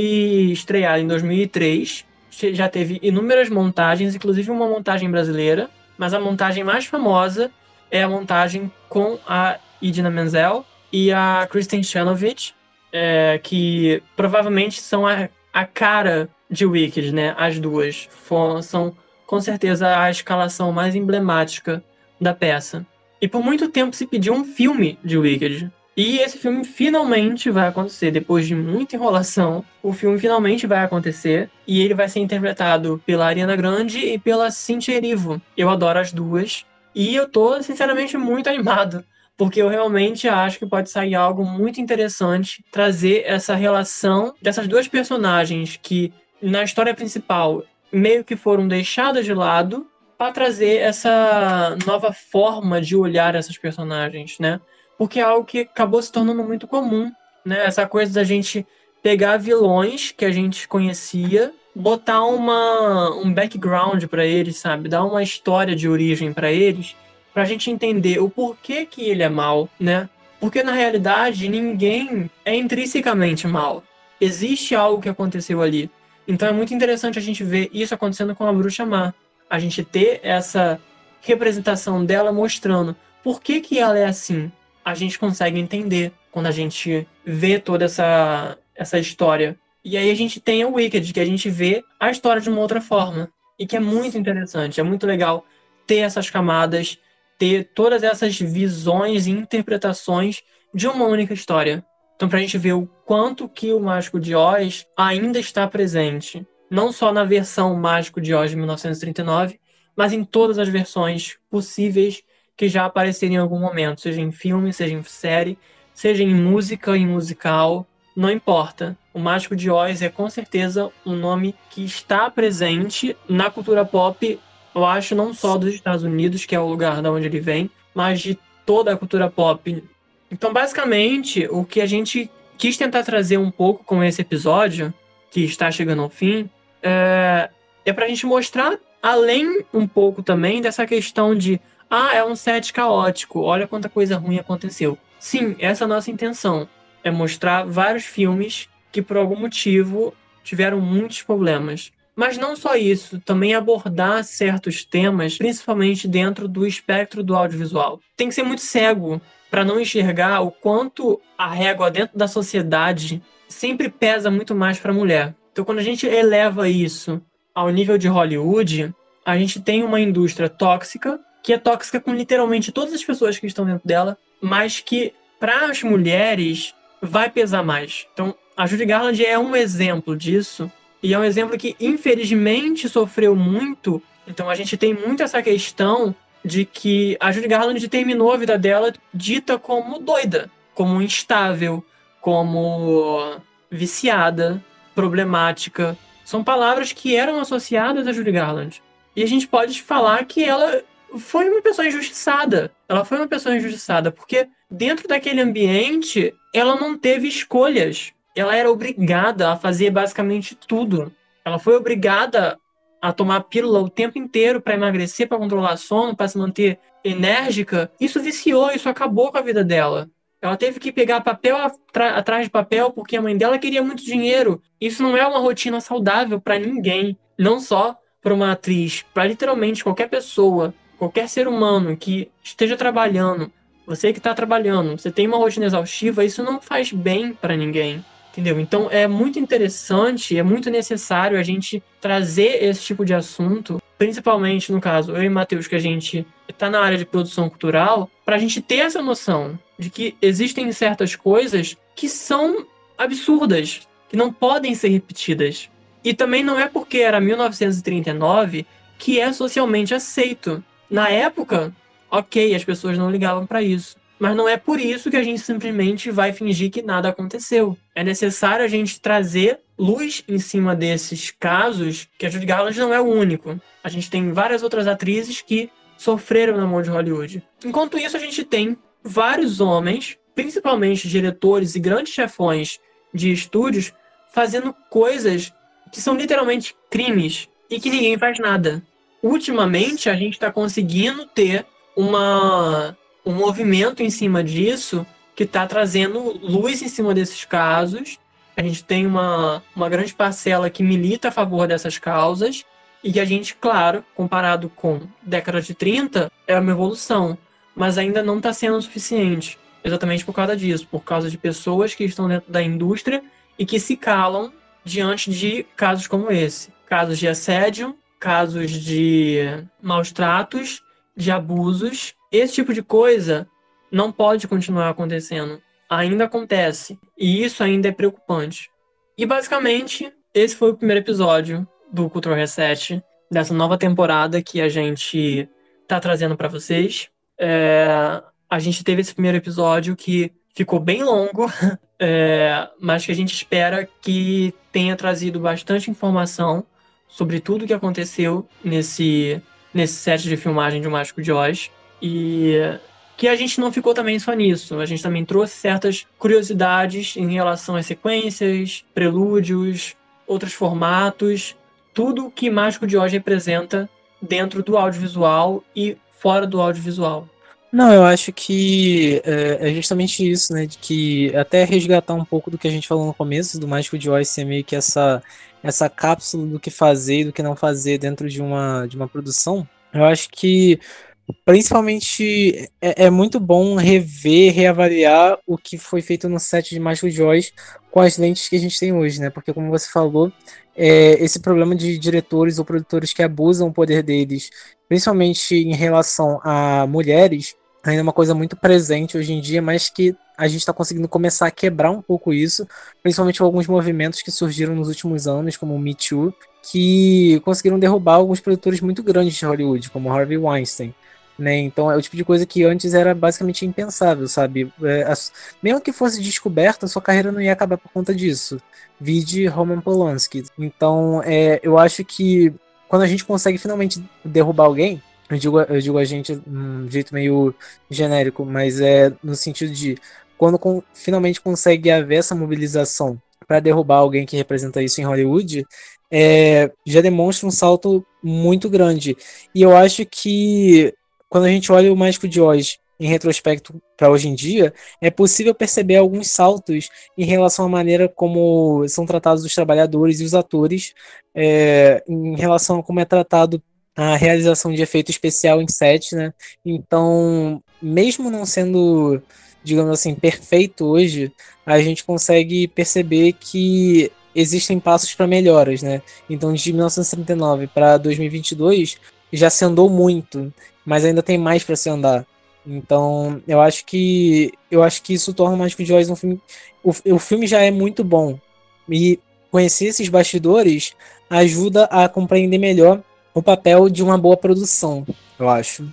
estreada em 2003. Já teve inúmeras montagens, inclusive uma montagem brasileira. Mas a montagem mais famosa é a montagem com a Idina Menzel e a Kristen Chanovich, é, que provavelmente são a, a cara de Wicked, né? As duas. São com certeza a escalação mais emblemática da peça. E por muito tempo se pediu um filme de Wicked. E esse filme finalmente vai acontecer. Depois de muita enrolação, o filme finalmente vai acontecer. E ele vai ser interpretado pela Ariana Grande e pela Cynthia Erivo. Eu adoro as duas. E eu tô, sinceramente, muito animado. Porque eu realmente acho que pode sair algo muito interessante. Trazer essa relação dessas duas personagens que, na história principal, meio que foram deixadas de lado para trazer essa nova forma de olhar essas personagens, né? Porque é algo que acabou se tornando muito comum, né? Essa coisa da gente pegar vilões que a gente conhecia, botar uma, um background para eles, sabe? Dar uma história de origem para eles pra gente entender o porquê que ele é mal, né? Porque na realidade ninguém é intrinsecamente mal. Existe algo que aconteceu ali. Então é muito interessante a gente ver isso acontecendo com a bruxa má. A gente ter essa representação dela mostrando por que, que ela é assim. A gente consegue entender quando a gente vê toda essa, essa história. E aí a gente tem a Wicked, que a gente vê a história de uma outra forma. E que é muito interessante, é muito legal ter essas camadas, ter todas essas visões e interpretações de uma única história. Então, para a gente ver o quanto que o Mágico de Oz ainda está presente, não só na versão Mágico de Oz de 1939, mas em todas as versões possíveis que já apareceram em algum momento, seja em filme, seja em série, seja em música, em musical, não importa. O Mágico de Oz é com certeza um nome que está presente na cultura pop, eu acho, não só dos Estados Unidos, que é o lugar da onde ele vem, mas de toda a cultura pop então, basicamente, o que a gente quis tentar trazer um pouco com esse episódio, que está chegando ao fim, é, é para a gente mostrar além um pouco também dessa questão de ah, é um set caótico, olha quanta coisa ruim aconteceu. Sim, essa é a nossa intenção. É mostrar vários filmes que por algum motivo tiveram muitos problemas. Mas não só isso, também abordar certos temas, principalmente dentro do espectro do audiovisual. Tem que ser muito cego para não enxergar o quanto a régua dentro da sociedade sempre pesa muito mais para a mulher. Então, quando a gente eleva isso ao nível de Hollywood, a gente tem uma indústria tóxica, que é tóxica com literalmente todas as pessoas que estão dentro dela, mas que para as mulheres vai pesar mais. Então, a Judy Garland é um exemplo disso, e é um exemplo que infelizmente sofreu muito. Então, a gente tem muito essa questão de que a Judy Garland terminou a vida dela dita como doida, como instável, como viciada, problemática. São palavras que eram associadas a Judy Garland. E a gente pode falar que ela foi uma pessoa injustiçada. Ela foi uma pessoa injustiçada porque dentro daquele ambiente ela não teve escolhas. Ela era obrigada a fazer basicamente tudo. Ela foi obrigada a tomar pílula o tempo inteiro para emagrecer, para controlar sono, para se manter enérgica, isso viciou, isso acabou com a vida dela. Ela teve que pegar papel atrás de papel porque a mãe dela queria muito dinheiro. Isso não é uma rotina saudável para ninguém, não só para uma atriz, para literalmente qualquer pessoa, qualquer ser humano que esteja trabalhando. Você que está trabalhando, você tem uma rotina exaustiva, isso não faz bem para ninguém. Entendeu? Então é muito interessante, é muito necessário a gente trazer esse tipo de assunto, principalmente no caso, eu e Matheus, que a gente está na área de produção cultural, para a gente ter essa noção de que existem certas coisas que são absurdas, que não podem ser repetidas. E também não é porque era 1939 que é socialmente aceito. Na época, ok, as pessoas não ligavam para isso. Mas não é por isso que a gente simplesmente vai fingir que nada aconteceu. É necessário a gente trazer luz em cima desses casos, que a Judy Garland não é o único. A gente tem várias outras atrizes que sofreram na mão de Hollywood. Enquanto isso, a gente tem vários homens, principalmente diretores e grandes chefões de estúdios, fazendo coisas que são literalmente crimes e que ninguém faz nada. Ultimamente, a gente está conseguindo ter uma um movimento em cima disso que está trazendo luz em cima desses casos. A gente tem uma, uma grande parcela que milita a favor dessas causas e que a gente, claro, comparado com década de 30, é uma evolução, mas ainda não está sendo suficiente. Exatamente por causa disso, por causa de pessoas que estão dentro da indústria e que se calam diante de casos como esse. Casos de assédio, casos de maus tratos, de abusos esse tipo de coisa não pode continuar acontecendo. Ainda acontece. E isso ainda é preocupante. E basicamente, esse foi o primeiro episódio do Cultural Reset, dessa nova temporada que a gente tá trazendo para vocês. É, a gente teve esse primeiro episódio que ficou bem longo, é, mas que a gente espera que tenha trazido bastante informação sobre tudo o que aconteceu nesse, nesse set de filmagem de O Mágico de Oz. E que a gente não ficou também só nisso. A gente também trouxe certas curiosidades em relação às sequências, prelúdios, outros formatos, tudo que Mágico de hoje representa dentro do audiovisual e fora do audiovisual. Não, eu acho que é, é, justamente isso, né? De que até resgatar um pouco do que a gente falou no começo, do Mágico de Oz ser meio que essa, essa cápsula do que fazer e do que não fazer dentro de uma, de uma produção. Eu acho que principalmente é, é, muito bom rever, reavaliar o que foi feito no set de de Oz com as lentes que a gente tem hoje, né? Porque como você falou, é, esse problema de diretores ou produtores que abusam o poder deles, principalmente em relação a mulheres, ainda é uma coisa muito presente hoje em dia, mas que a gente está conseguindo começar a quebrar um pouco isso, principalmente alguns movimentos que surgiram nos últimos anos, como o Me Too, que conseguiram derrubar alguns produtores muito grandes de Hollywood, como Harvey Weinstein. Né? Então é o tipo de coisa que antes era basicamente impensável, sabe? É, mesmo que fosse descoberta, sua carreira não ia acabar por conta disso. Vide Roman Polanski. Então é, eu acho que quando a gente consegue finalmente derrubar alguém, eu digo, eu digo a gente de um jeito meio genérico, mas é no sentido de quando com, finalmente consegue haver essa mobilização para derrubar alguém que representa isso em Hollywood, é, já demonstra um salto muito grande. E eu acho que quando a gente olha o Mágico de Oz em retrospecto para hoje em dia, é possível perceber alguns saltos em relação à maneira como são tratados os trabalhadores e os atores, é, em relação a como é tratado a realização de efeito especial em set, né? Então, mesmo não sendo, digamos assim, perfeito hoje, a gente consegue perceber que existem passos para melhoras, né? Então, de 1939 para 2022 já se andou muito, mas ainda tem mais para se andar. Então, eu acho que eu acho que isso torna o Mágico de Oz um filme. O, o filme já é muito bom. E conhecer esses bastidores ajuda a compreender melhor o papel de uma boa produção, eu acho.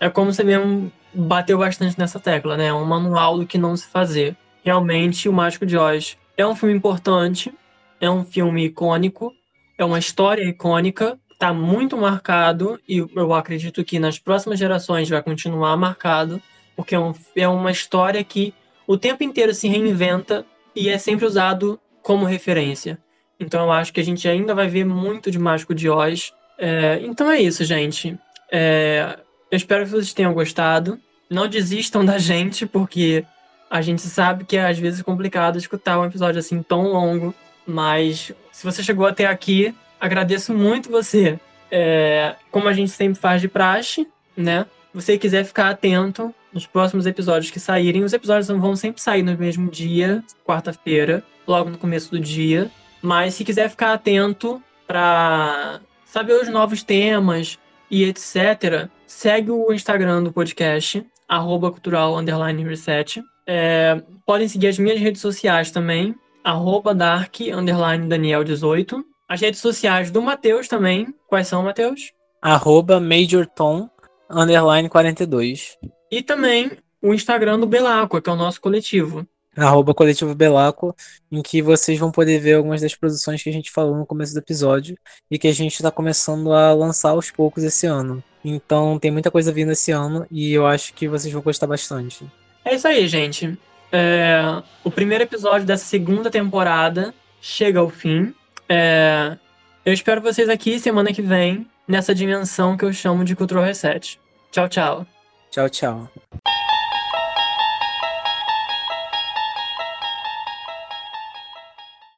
É como você mesmo bateu bastante nessa tecla, né? Um manual do que não se fazer. Realmente, o Mágico de Oz é um filme importante, é um filme icônico, é uma história icônica, está muito marcado e eu acredito que nas próximas gerações vai continuar marcado, porque é, um, é uma história que o tempo inteiro se reinventa e é sempre usado como referência. Então eu acho que a gente ainda vai ver muito de Mágico de Oz. É, então é isso, gente. É, eu espero que vocês tenham gostado. Não desistam da gente, porque a gente sabe que é às vezes complicado escutar um episódio assim tão longo. Mas se você chegou até aqui, agradeço muito você. É, como a gente sempre faz de praxe, né? Você quiser ficar atento nos próximos episódios que saírem, os episódios não vão sempre sair no mesmo dia, quarta-feira, logo no começo do dia. Mas se quiser ficar atento para saber os novos temas e etc., segue o Instagram do podcast, arroba cultural underline reset. É, podem seguir as minhas redes sociais também, arroba dark underline daniel 18 as redes sociais do Matheus também. Quais são, Matheus? Arroba MajorTom, underline 42. E também o Instagram do Belaco, que é o nosso coletivo. Arroba Coletivo Belaco, em que vocês vão poder ver algumas das produções que a gente falou no começo do episódio e que a gente está começando a lançar aos poucos esse ano. Então tem muita coisa vindo esse ano e eu acho que vocês vão gostar bastante. É isso aí, gente. É... O primeiro episódio dessa segunda temporada chega ao fim. É, eu espero vocês aqui semana que vem, nessa dimensão que eu chamo de Cultural Reset. Tchau, tchau. Tchau, tchau.